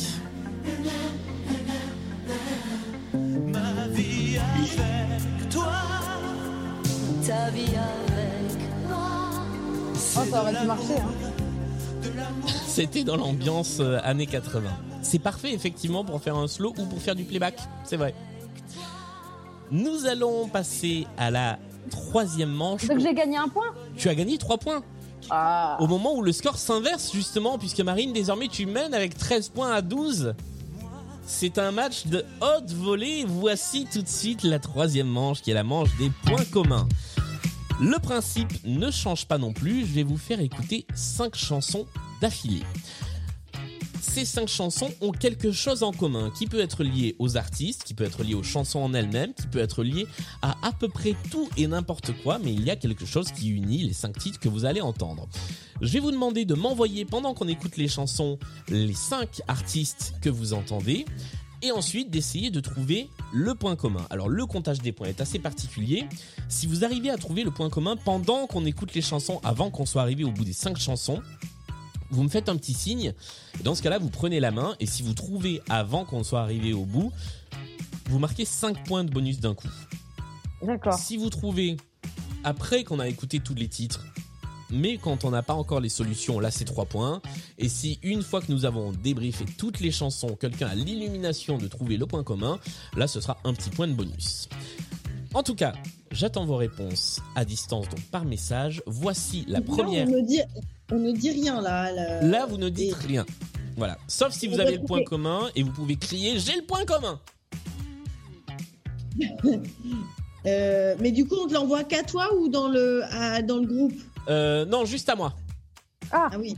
Ma vie avec toi. Ta vie avec moi. Oh, ça aurait pu marcher. Hein. C'était dans l'ambiance euh, années 80. C'est parfait effectivement pour faire un slow ou pour faire du playback, c'est vrai. Nous allons passer à la troisième manche. Donc j'ai gagné un point Tu as gagné 3 points. Ah. Au moment où le score s'inverse justement, puisque Marine, désormais tu mènes avec 13 points à 12. C'est un match de haute volée. Voici tout de suite la troisième manche, qui est la manche des points communs. Le principe ne change pas non plus. Je vais vous faire écouter 5 chansons d'affilée. Ces 5 chansons ont quelque chose en commun qui peut être lié aux artistes, qui peut être lié aux chansons en elles-mêmes, qui peut être lié à à peu près tout et n'importe quoi, mais il y a quelque chose qui unit les 5 titres que vous allez entendre. Je vais vous demander de m'envoyer pendant qu'on écoute les chansons les 5 artistes que vous entendez et ensuite d'essayer de trouver le point commun. Alors le comptage des points est assez particulier. Si vous arrivez à trouver le point commun pendant qu'on écoute les chansons, avant qu'on soit arrivé au bout des 5 chansons, vous me faites un petit signe. Et Dans ce cas-là, vous prenez la main et si vous trouvez avant qu'on soit arrivé au bout, vous marquez 5 points de bonus d'un coup. D'accord. Si vous trouvez après qu'on a écouté tous les titres, mais quand on n'a pas encore les solutions, là c'est 3 points. Et si une fois que nous avons débriefé toutes les chansons, quelqu'un a l'illumination de trouver le point commun, là ce sera un petit point de bonus. En tout cas, j'attends vos réponses à distance, donc par message. Voici la première. on, ne dit, on ne dit rien là. là. Là, vous ne dites Et- rien. Voilà. Sauf si vous avez le point commun et vous pouvez crier J'ai le point commun Euh, mais du coup, on te l'envoie qu'à toi ou dans le, à- dans le groupe? Euh, Non, juste à moi. Ah oui.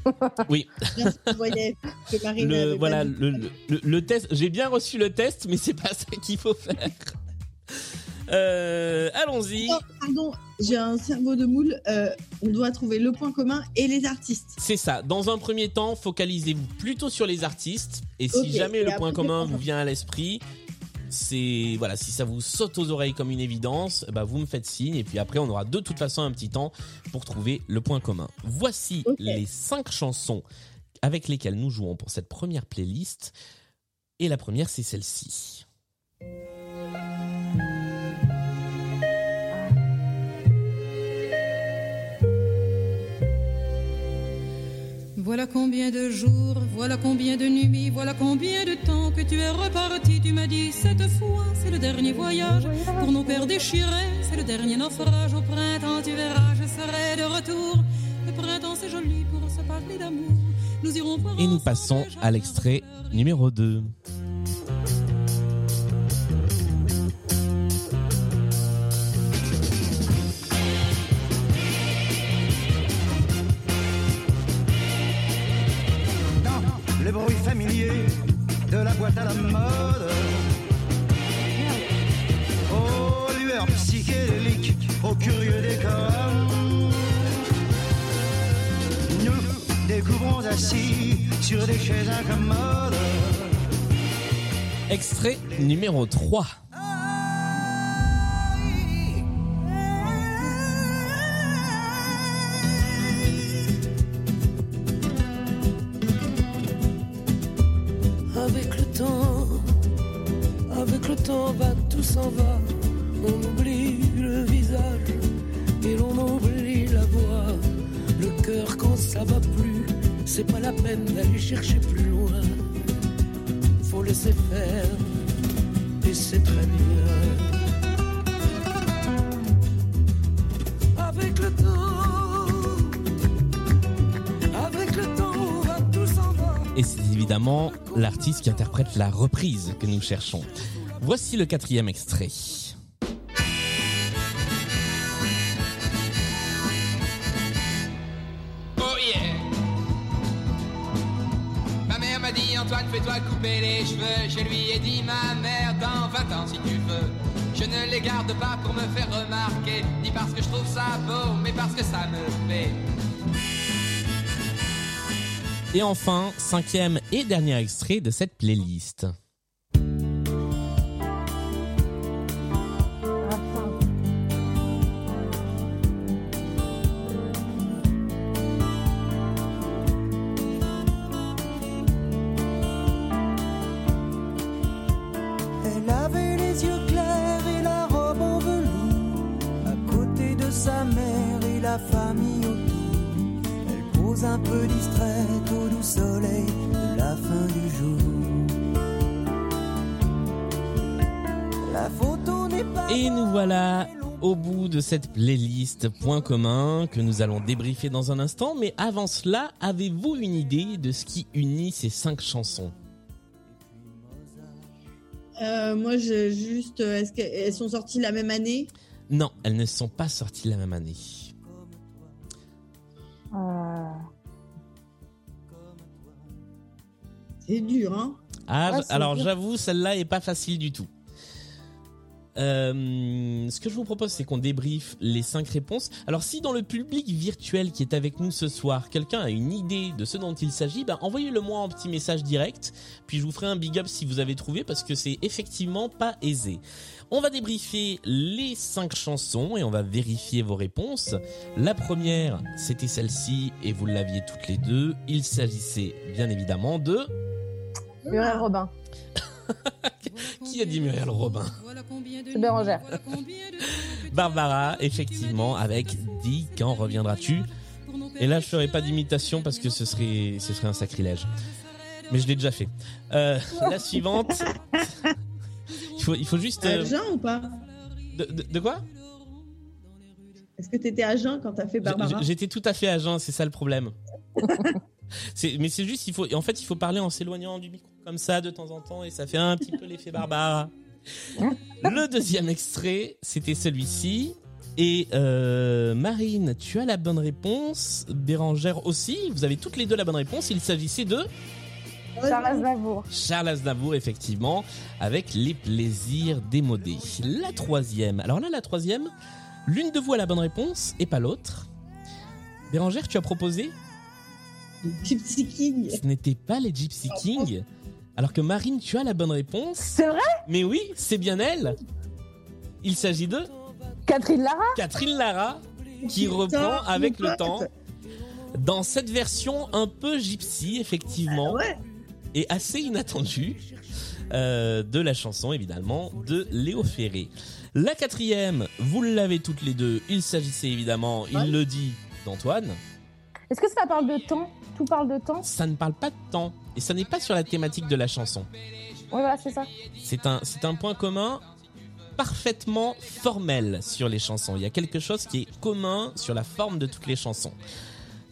Oui. Merci, Marine Le, voilà, le, le, le- le test. J'ai bien reçu le test, mais c'est pas ça qu'il faut faire. Euh, Allons-y. Oh, pardon, j'ai un cerveau de moule. euh, on doit trouver le point commun et les artistes. C'est ça. Dans un premier temps, focalisez-vous plutôt sur les artistes. Et si jamais et le point commun vous vient à l'esprit, c'est voilà, si ça vous saute aux oreilles comme une évidence, bah vous me faites signe et puis après on aura de toute façon un petit temps pour trouver le point commun. Voici les cinq chansons avec lesquelles nous jouons pour cette première playlist. Et la première, c'est celle-ci. Voilà combien de jours, voilà combien de nuits, voilà combien de temps que tu es reparti. Tu m'as dit cette fois, c'est le dernier voyage pour nos pères déchirés, c'est le dernier naufrage. Au printemps, tu verras, je serai de retour. Le printemps, c'est joli pour se parler d'amour. Nous irons voir Et nous passons à l'extrait numéro 2. Dans le bruit familier de la boîte à la mode. Aux lueurs psychédéliques, aux curieux décors. Nous découvrons assis sur des chaises incommodes. Extrait numéro 3. Temps va, tout s'en va. On oublie le visage et l'on oublie la voix. Le cœur quand ça va plus, c'est pas la peine d'aller chercher plus loin. Faut laisser faire et c'est très bien. Avec le temps, avec le temps va, tout s'en va. Et c'est évidemment l'artiste qui interprète la reprise que nous cherchons. Voici le quatrième extrait. Oh yeah Ma mère m'a dit Antoine fais-toi couper les cheveux Je lui ai dit ma mère dans 20 ans si tu veux Je ne les garde pas pour me faire remarquer Ni parce que je trouve ça beau mais parce que ça me plaît Et enfin, cinquième et dernier extrait de cette playlist. Voilà au bout de cette playlist point commun que nous allons débriefer dans un instant. Mais avant cela, avez-vous une idée de ce qui unit ces cinq chansons? Euh, moi, je juste. euh, Est-ce qu'elles sont sorties la même année? Non, elles ne sont pas sorties la même année. Euh, C'est dur, hein? Ah, Ouais, alors j'avoue, celle-là est pas facile du tout. Euh, ce que je vous propose, c'est qu'on débriefe les cinq réponses. Alors, si dans le public virtuel qui est avec nous ce soir, quelqu'un a une idée de ce dont il s'agit, ben, envoyez-le moi en petit message direct. Puis je vous ferai un big up si vous avez trouvé, parce que c'est effectivement pas aisé. On va débriefer les cinq chansons et on va vérifier vos réponses. La première, c'était celle-ci et vous l'aviez toutes les deux. Il s'agissait bien évidemment de... Muriel Robin. Qui a dit Muriel Robin C'est Bérangère. Barbara, effectivement, avec Dis quand reviendras-tu? Et là, je ferai pas d'imitation parce que ce serait, ce serait un sacrilège. Mais je l'ai déjà fait. Euh, la suivante. il, faut, il faut juste. Euh, à jeun ou pas? de, de- de quoi? Est-ce que t'étais à jeun quand t'as fait Barbara? J'étais tout à fait à jeun, c'est ça le problème. Mais c'est juste, il faut, en fait, il faut parler en s'éloignant du micro comme ça de temps en temps et ça fait un petit peu l'effet Barbara. Le deuxième extrait, c'était celui-ci. Et euh, Marine, tu as la bonne réponse. Bérangère aussi. Vous avez toutes les deux la bonne réponse. Il s'agissait de Charles Aznavour. Charles Aznavour, effectivement, avec les plaisirs démodés. La troisième. Alors là, la troisième, l'une de vous a la bonne réponse et pas l'autre. Bérangère, tu as proposé Gypsy King. Ce n'était pas les Gypsy King. Alors que Marine, tu as la bonne réponse. C'est vrai? Mais oui, c'est bien elle. Il s'agit de Catherine Lara? Catherine Lara qui Putain, reprend avec le temps dans cette version un peu gypsy effectivement Ouais? et assez inattendue euh, de la chanson évidemment de Léo Ferré. La quatrième, vous l'avez toutes les deux, il s'agissait évidemment, il le dit, d'Antoine. Est-ce que ça parle de temps? Tout parle de temps? Ça ne parle pas de temps et ça n'est pas sur la thématique de la chanson. Ouais, voilà, c'est ça. C'est un, c'est un point commun parfaitement formel sur les chansons. Il y a quelque chose qui est commun sur la forme de toutes les chansons.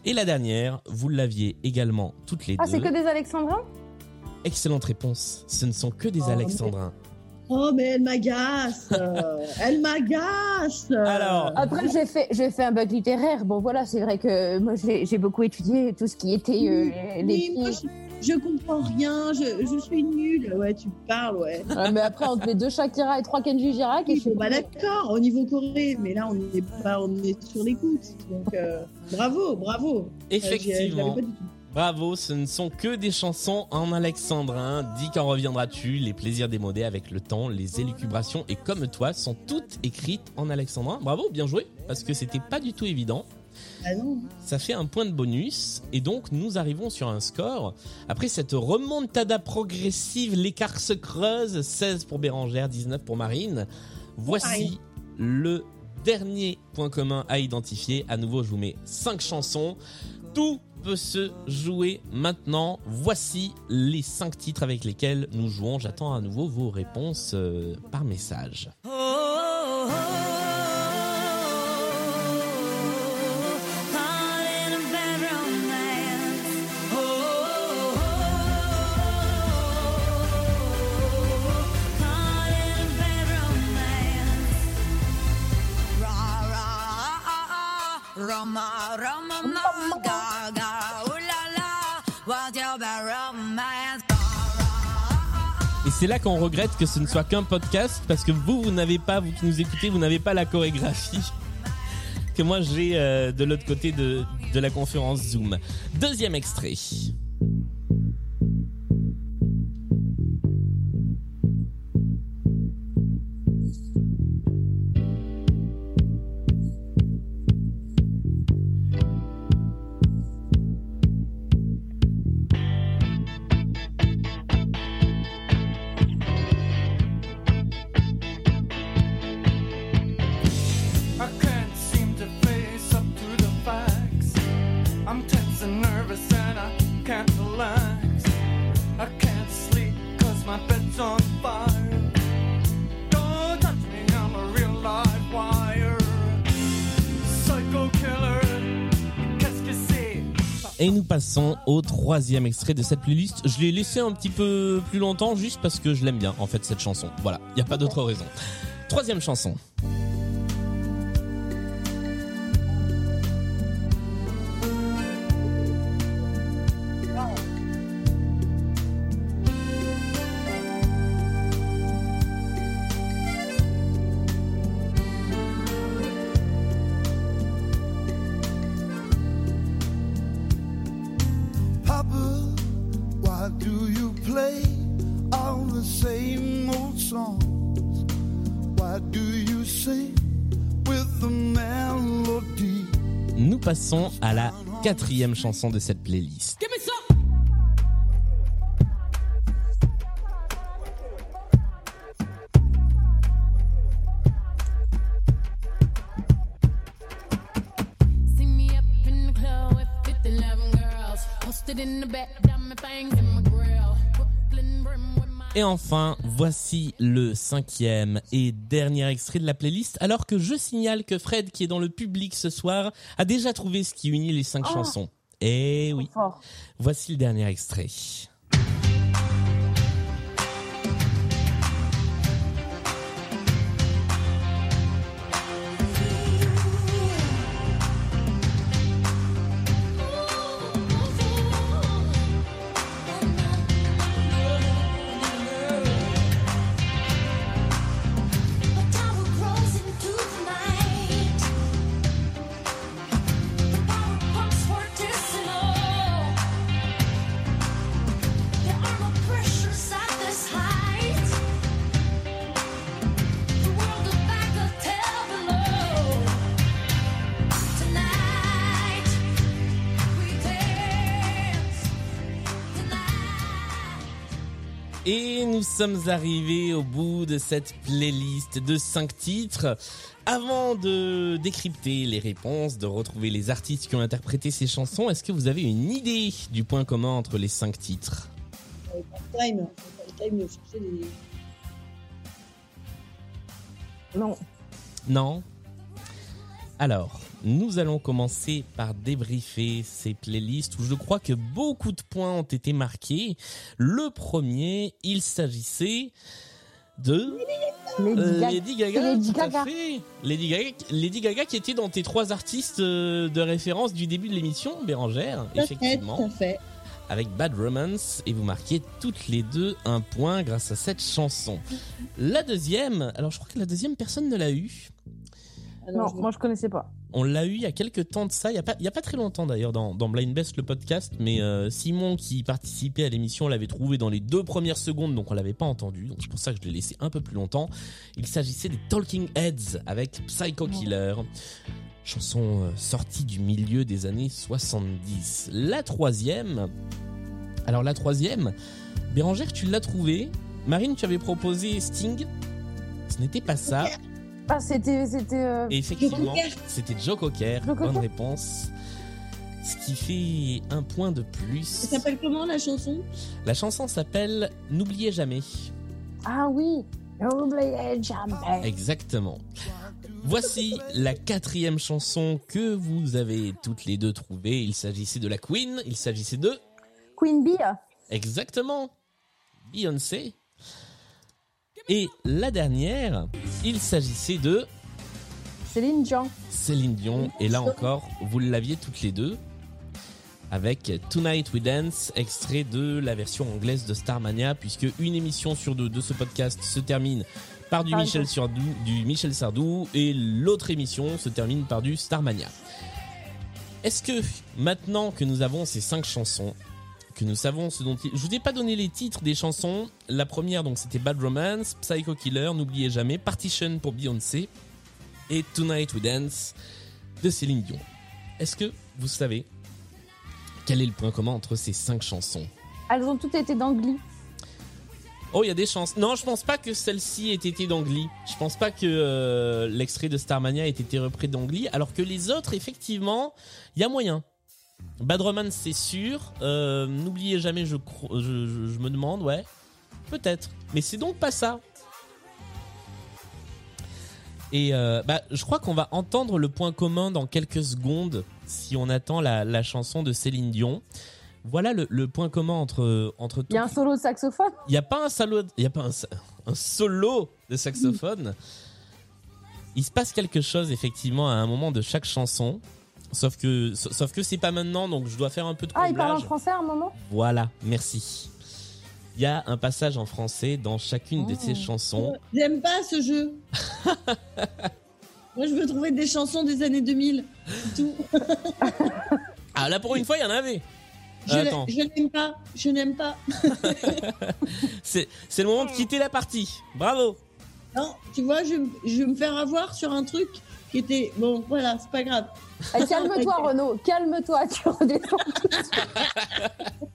Et la dernière, vous l'aviez également toutes les Ah, deux. c'est que des Alexandrins? Excellente réponse. Ce ne sont que des Oh, Alexandrins. Oh, mais elle m'agace. euh, elle m'agace. euh. Alors, Après, j'ai fait, j'ai fait un bac littéraire. Bon, voilà, c'est vrai que moi, j'ai j'ai beaucoup étudié tout ce qui était euh, les Oui, moi, pieds. je, je comprends rien. Je, je suis nulle. Ouais, tu parles, ouais. Ah, mais après, on te met deux Shakira et trois Kenji Girac. Et je suis Bah d'accord, au niveau Corée, mais là on est pas, on est sur l'écoute. Donc euh, bravo, bravo. Euh, effectivement. pas du tout. Bravo, ce ne sont que des chansons en alexandrin. Dis quand reviendras-tu? Les plaisirs démodés avec le temps, les élucubrations et comme toi sont toutes écrites en alexandrin. Bravo, bien joué, parce que c'était pas du tout évident. Ah non. Ça fait un point de bonus et donc nous arrivons sur un score. Après cette remontada progressive, l'écart se creuse. 16 pour Bérangère, 19 pour Marine. Voici le dernier point commun à identifier. À nouveau, je vous mets 5 chansons. Tout peut se jouer maintenant. Voici les 5 titres avec lesquels nous jouons. J'attends à nouveau vos réponses euh, par message. Et c'est là qu'on regrette que ce ne soit qu'un podcast parce que vous, vous n'avez pas, vous qui nous écoutez, vous n'avez pas la chorégraphie que moi j'ai euh, de l'autre côté de, de la conférence Zoom. Deuxième extrait. Troisième extrait de cette playlist. Je l'ai laissé un petit peu plus longtemps juste parce que je l'aime bien en fait cette chanson. Voilà, il n'y a pas d'autre raison. Troisième chanson. Quatrième chanson de cette playlist. In the club with 50, 11 girls. Posted in the back, diamond things Et enfin, voici le cinquième et dernier extrait de la playlist, alors que je signale que Fred, qui est dans le public ce soir, a déjà trouvé ce qui unit les cinq Oh. chansons. Eh oui. Fort. Voici le dernier extrait. Sommes arrivés au bout de cette playlist de 5 titres. Avant de décrypter les réponses, de retrouver les artistes qui ont interprété ces chansons, est-ce que vous avez une idée du point commun entre les 5 titres? Le time. Time. Non. Non? Alors, nous allons commencer par débriefer ces playlists où je crois que beaucoup de points ont été marqués. Le premier, il s'agissait de Lady Euh, Gaga. Lady Gaga, Lady tout à Gaga. fait. Lady Gaga, Lady Gaga qui était dans tes trois artistes euh, de référence du début de l'émission, Bérangère, Tout effectivement, tout à fait. avec Bad Romance, et vous marquez toutes les deux un point grâce à cette chanson. La deuxième, alors je crois que la deuxième personne ne l'a eu. Non, moi je connaissais pas. On l'a eu il y a quelques temps de ça, il y a pas, il y a pas très longtemps d'ailleurs dans, dans Blind Best le podcast, mais euh, Simon qui participait à l'émission l'avait trouvé dans les deux premières secondes, donc on l'avait pas entendu, donc c'est pour ça que je l'ai laissé un peu plus longtemps. Il s'agissait des Talking Heads avec Psycho Killer. chanson euh, sortie du milieu des années 70. La troisième, alors la troisième, Bérangère, tu l'as trouvée? Marine, tu avais proposé Sting? Ce n'était pas ça. Ah, c'était. c'était euh, Et effectivement, Joe Cocker. c'était Joe Cocker. Joe Bonne Cocker. réponse. Ce qui fait un point de plus. Ça s'appelle comment la chanson? La chanson s'appelle N'oubliez jamais. Ah oui. N'oubliez jamais. Exactement. Voici la quatrième chanson que vous avez toutes les deux trouvée. Il s'agissait de la Queen. Il s'agissait de Queen Bee. exactement Beyoncé. Et la dernière, il s'agissait de Céline Dion. Céline Dion. Et là encore, vous l'aviez toutes les deux. Avec Tonight We Dance, extrait de la version anglaise de Starmania, puisque une émission sur deux de ce podcast se termine par du. Michel Sardou, du Michel Sardou, et l'autre émission se termine par du Starmania. Est-ce que maintenant que nous avons ces cinq chansons, que nous savons ce dont il... je vous ai pas donné les titres des chansons. La première donc c'était Bad Romance, Psycho Killer, n'oubliez jamais, Partition pour Beyoncé et Tonight We Dance de Céline Dion. Est-ce que vous savez quel est le point commun entre ces cinq chansons? Elles ont toutes été dans Glee. Oh, il y a des chances. Non, je pense pas que celle-ci ait été d'Angly. Je pense pas que euh, l'extrait de Starmania ait été repris d'Angly, alors que les autres, effectivement, il y a moyen. Bad Romance, c'est sûr. Euh, N'oubliez jamais, je, je, je- je me demande, ouais. Peut-être. Mais c'est donc pas ça. Et euh, bah, je crois qu'on va entendre le point commun dans quelques secondes si on attend la, la chanson de Céline Dion. Voilà le, le point commun entre, entre Il y a un solo de saxophone? il n'y a pas un solo, il y a pas un solo de saxophone. Il se passe quelque chose effectivement à un moment de chaque chanson. Sauf que, sauf que c'est pas maintenant, donc je dois faire un peu de Ah, il parle en français à un moment? Voilà, merci. Il y a un passage en français dans chacune de Oh. ces chansons. J'aime pas ce jeu. Moi, je veux trouver des chansons des années 2000. c'est Tout. Ah là pour une fois il y en avait. Je Euh, l'ai- attends, je n'aime pas. Je n'aime pas. c'est c'est le moment de quitter la partie. Bravo. Non, tu vois, je, je vais me faire avoir sur un truc qui était. Bon, voilà, c'est pas grave. Eh, calme-toi, Renaud. Calme-toi. Tu redescends tout de suite.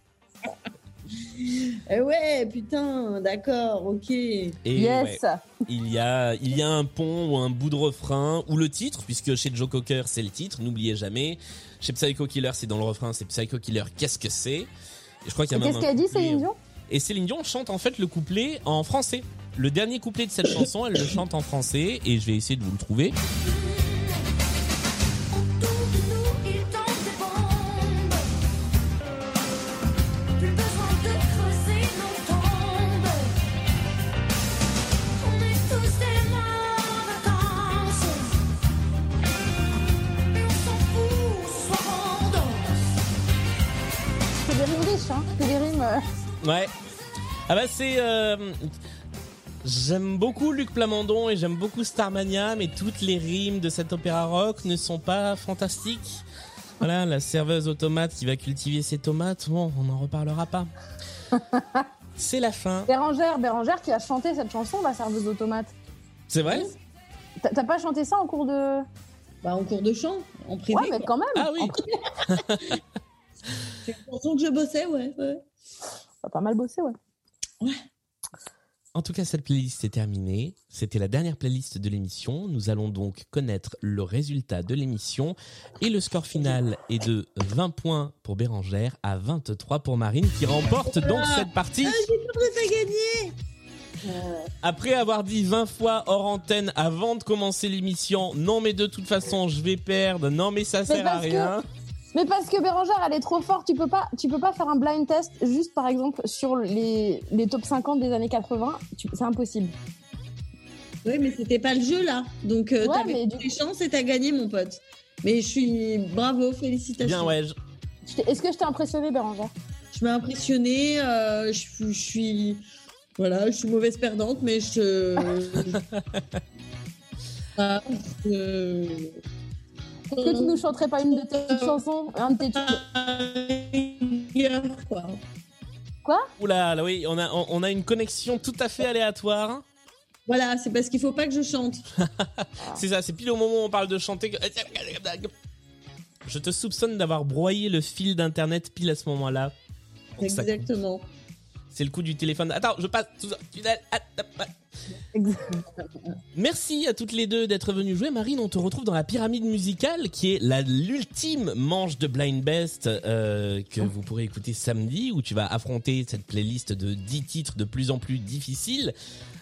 Eh ouais, putain, d'accord, ok. Et Yes. ouais, il y a il y a un pont ou un bout de refrain ou le titre puisque chez Joe Cocker c'est le titre n'oubliez jamais chez Psycho Killer c'est dans le refrain c'est Psycho Killer qu'est-ce que c'est? Et je crois qu'il y a qu'est-ce qu'elle dit, couplet- Céline Dion? Et Céline Dion chante en fait le couplet en français le dernier couplet de cette chanson elle le chante en français et je vais essayer de vous le trouver c'est euh, J'aime beaucoup Luc Plamondon et j'aime beaucoup Starmania, mais toutes les rimes de cet opéra rock ne sont pas fantastiques. Voilà, la serveuse automate qui va cultiver ses tomates, bon, on n'en reparlera pas. C'est la fin. Bérangère, Bérangère qui a chanté cette chanson, la serveuse automate. C'est vrai T'as t'as pas chanté ça en cours de. Bah, en cours de chant, en privé. Ouais, mais quand même. Ah oui. C'est une chanson que je bossais, ouais. ouais. T'as pas mal bossé, ouais. En tout cas, cette playlist est terminée. C'était la dernière playlist de l'émission. Nous allons donc connaître le résultat de l'émission. Et le score final est de 20 points pour Bérangère à 23 pour Marine, qui remporte donc cette partie. Ah, gagner. Après avoir dit 20 fois hors antenne avant de commencer l'émission, non mais de toute façon je vais perdre, non mais ça sert à que- rien. Mais parce que Bérangère, elle est trop forte, tu peux pas, tu peux pas faire un blind test juste par exemple sur les, les top 50 des années 80, tu- c'est impossible. Oui, mais c'était pas le jeu là. Donc, euh, Ouais, t'avais les chances et t'as gagné, mon pote. Mais je suis. Bravo, félicitations. Bien ouais, je- Est-ce que je t'ai impressionné, Bérangère Je m'ai impressionnée. euh, je, suis- je suis. Voilà, je suis mauvaise perdante, mais je. Ah, je- que tu nous chanterais pas une de tes petites chansons, un de tes tubes quoi. Quoi? Oula, là oui, on a, on, on a une connexion tout à fait aléatoire. Voilà, c'est parce qu'il faut pas que je chante. C'est ça, c'est pile au moment où on parle de chanter que... Je te soupçonne d'avoir broyé le fil d'internet pile à ce moment-là. ça. Exactement. C'est le coup du téléphone. Attends, je passe sous un Merci à toutes les deux d'être venues jouer. Marine, on te retrouve dans la pyramide musicale qui est l'ultime manche de Blind Best euh, que vous pourrez écouter samedi où tu vas affronter cette playlist de 10 titres de plus en plus difficiles.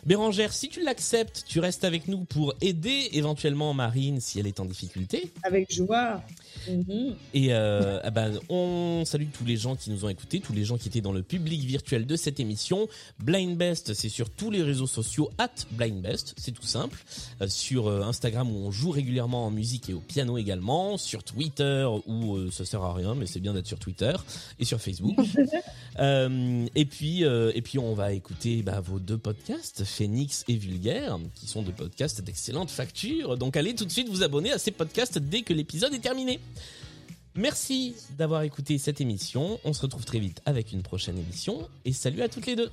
Bérangère, si tu l'acceptes, tu restes avec nous pour aider éventuellement Marine si elle est en difficulté. Avec joie. Mhm. Et euh, ah ben, on salue tous les gens qui nous ont écoutés, tous les gens qui étaient dans le public virtuel de cette émission. Blind Best, c'est sur tous les réseaux sociaux, at Blind Best, c'est tout simple. Euh, sur euh, Instagram où on joue régulièrement en musique et au piano également. Sur Twitter où euh, ça sert à rien, mais c'est bien d'être sur Twitter. Et sur Facebook. Et puis, et puis on va écouter bah, vos deux podcasts, Phoenix et Vulgaire, qui sont deux podcasts d'excellente facture. Donc allez tout de suite vous abonner à ces podcasts dès que l'épisode est terminé. Merci d'avoir écouté cette émission. On se retrouve très vite avec une prochaine émission. Et salut à toutes les deux.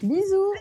Bisous.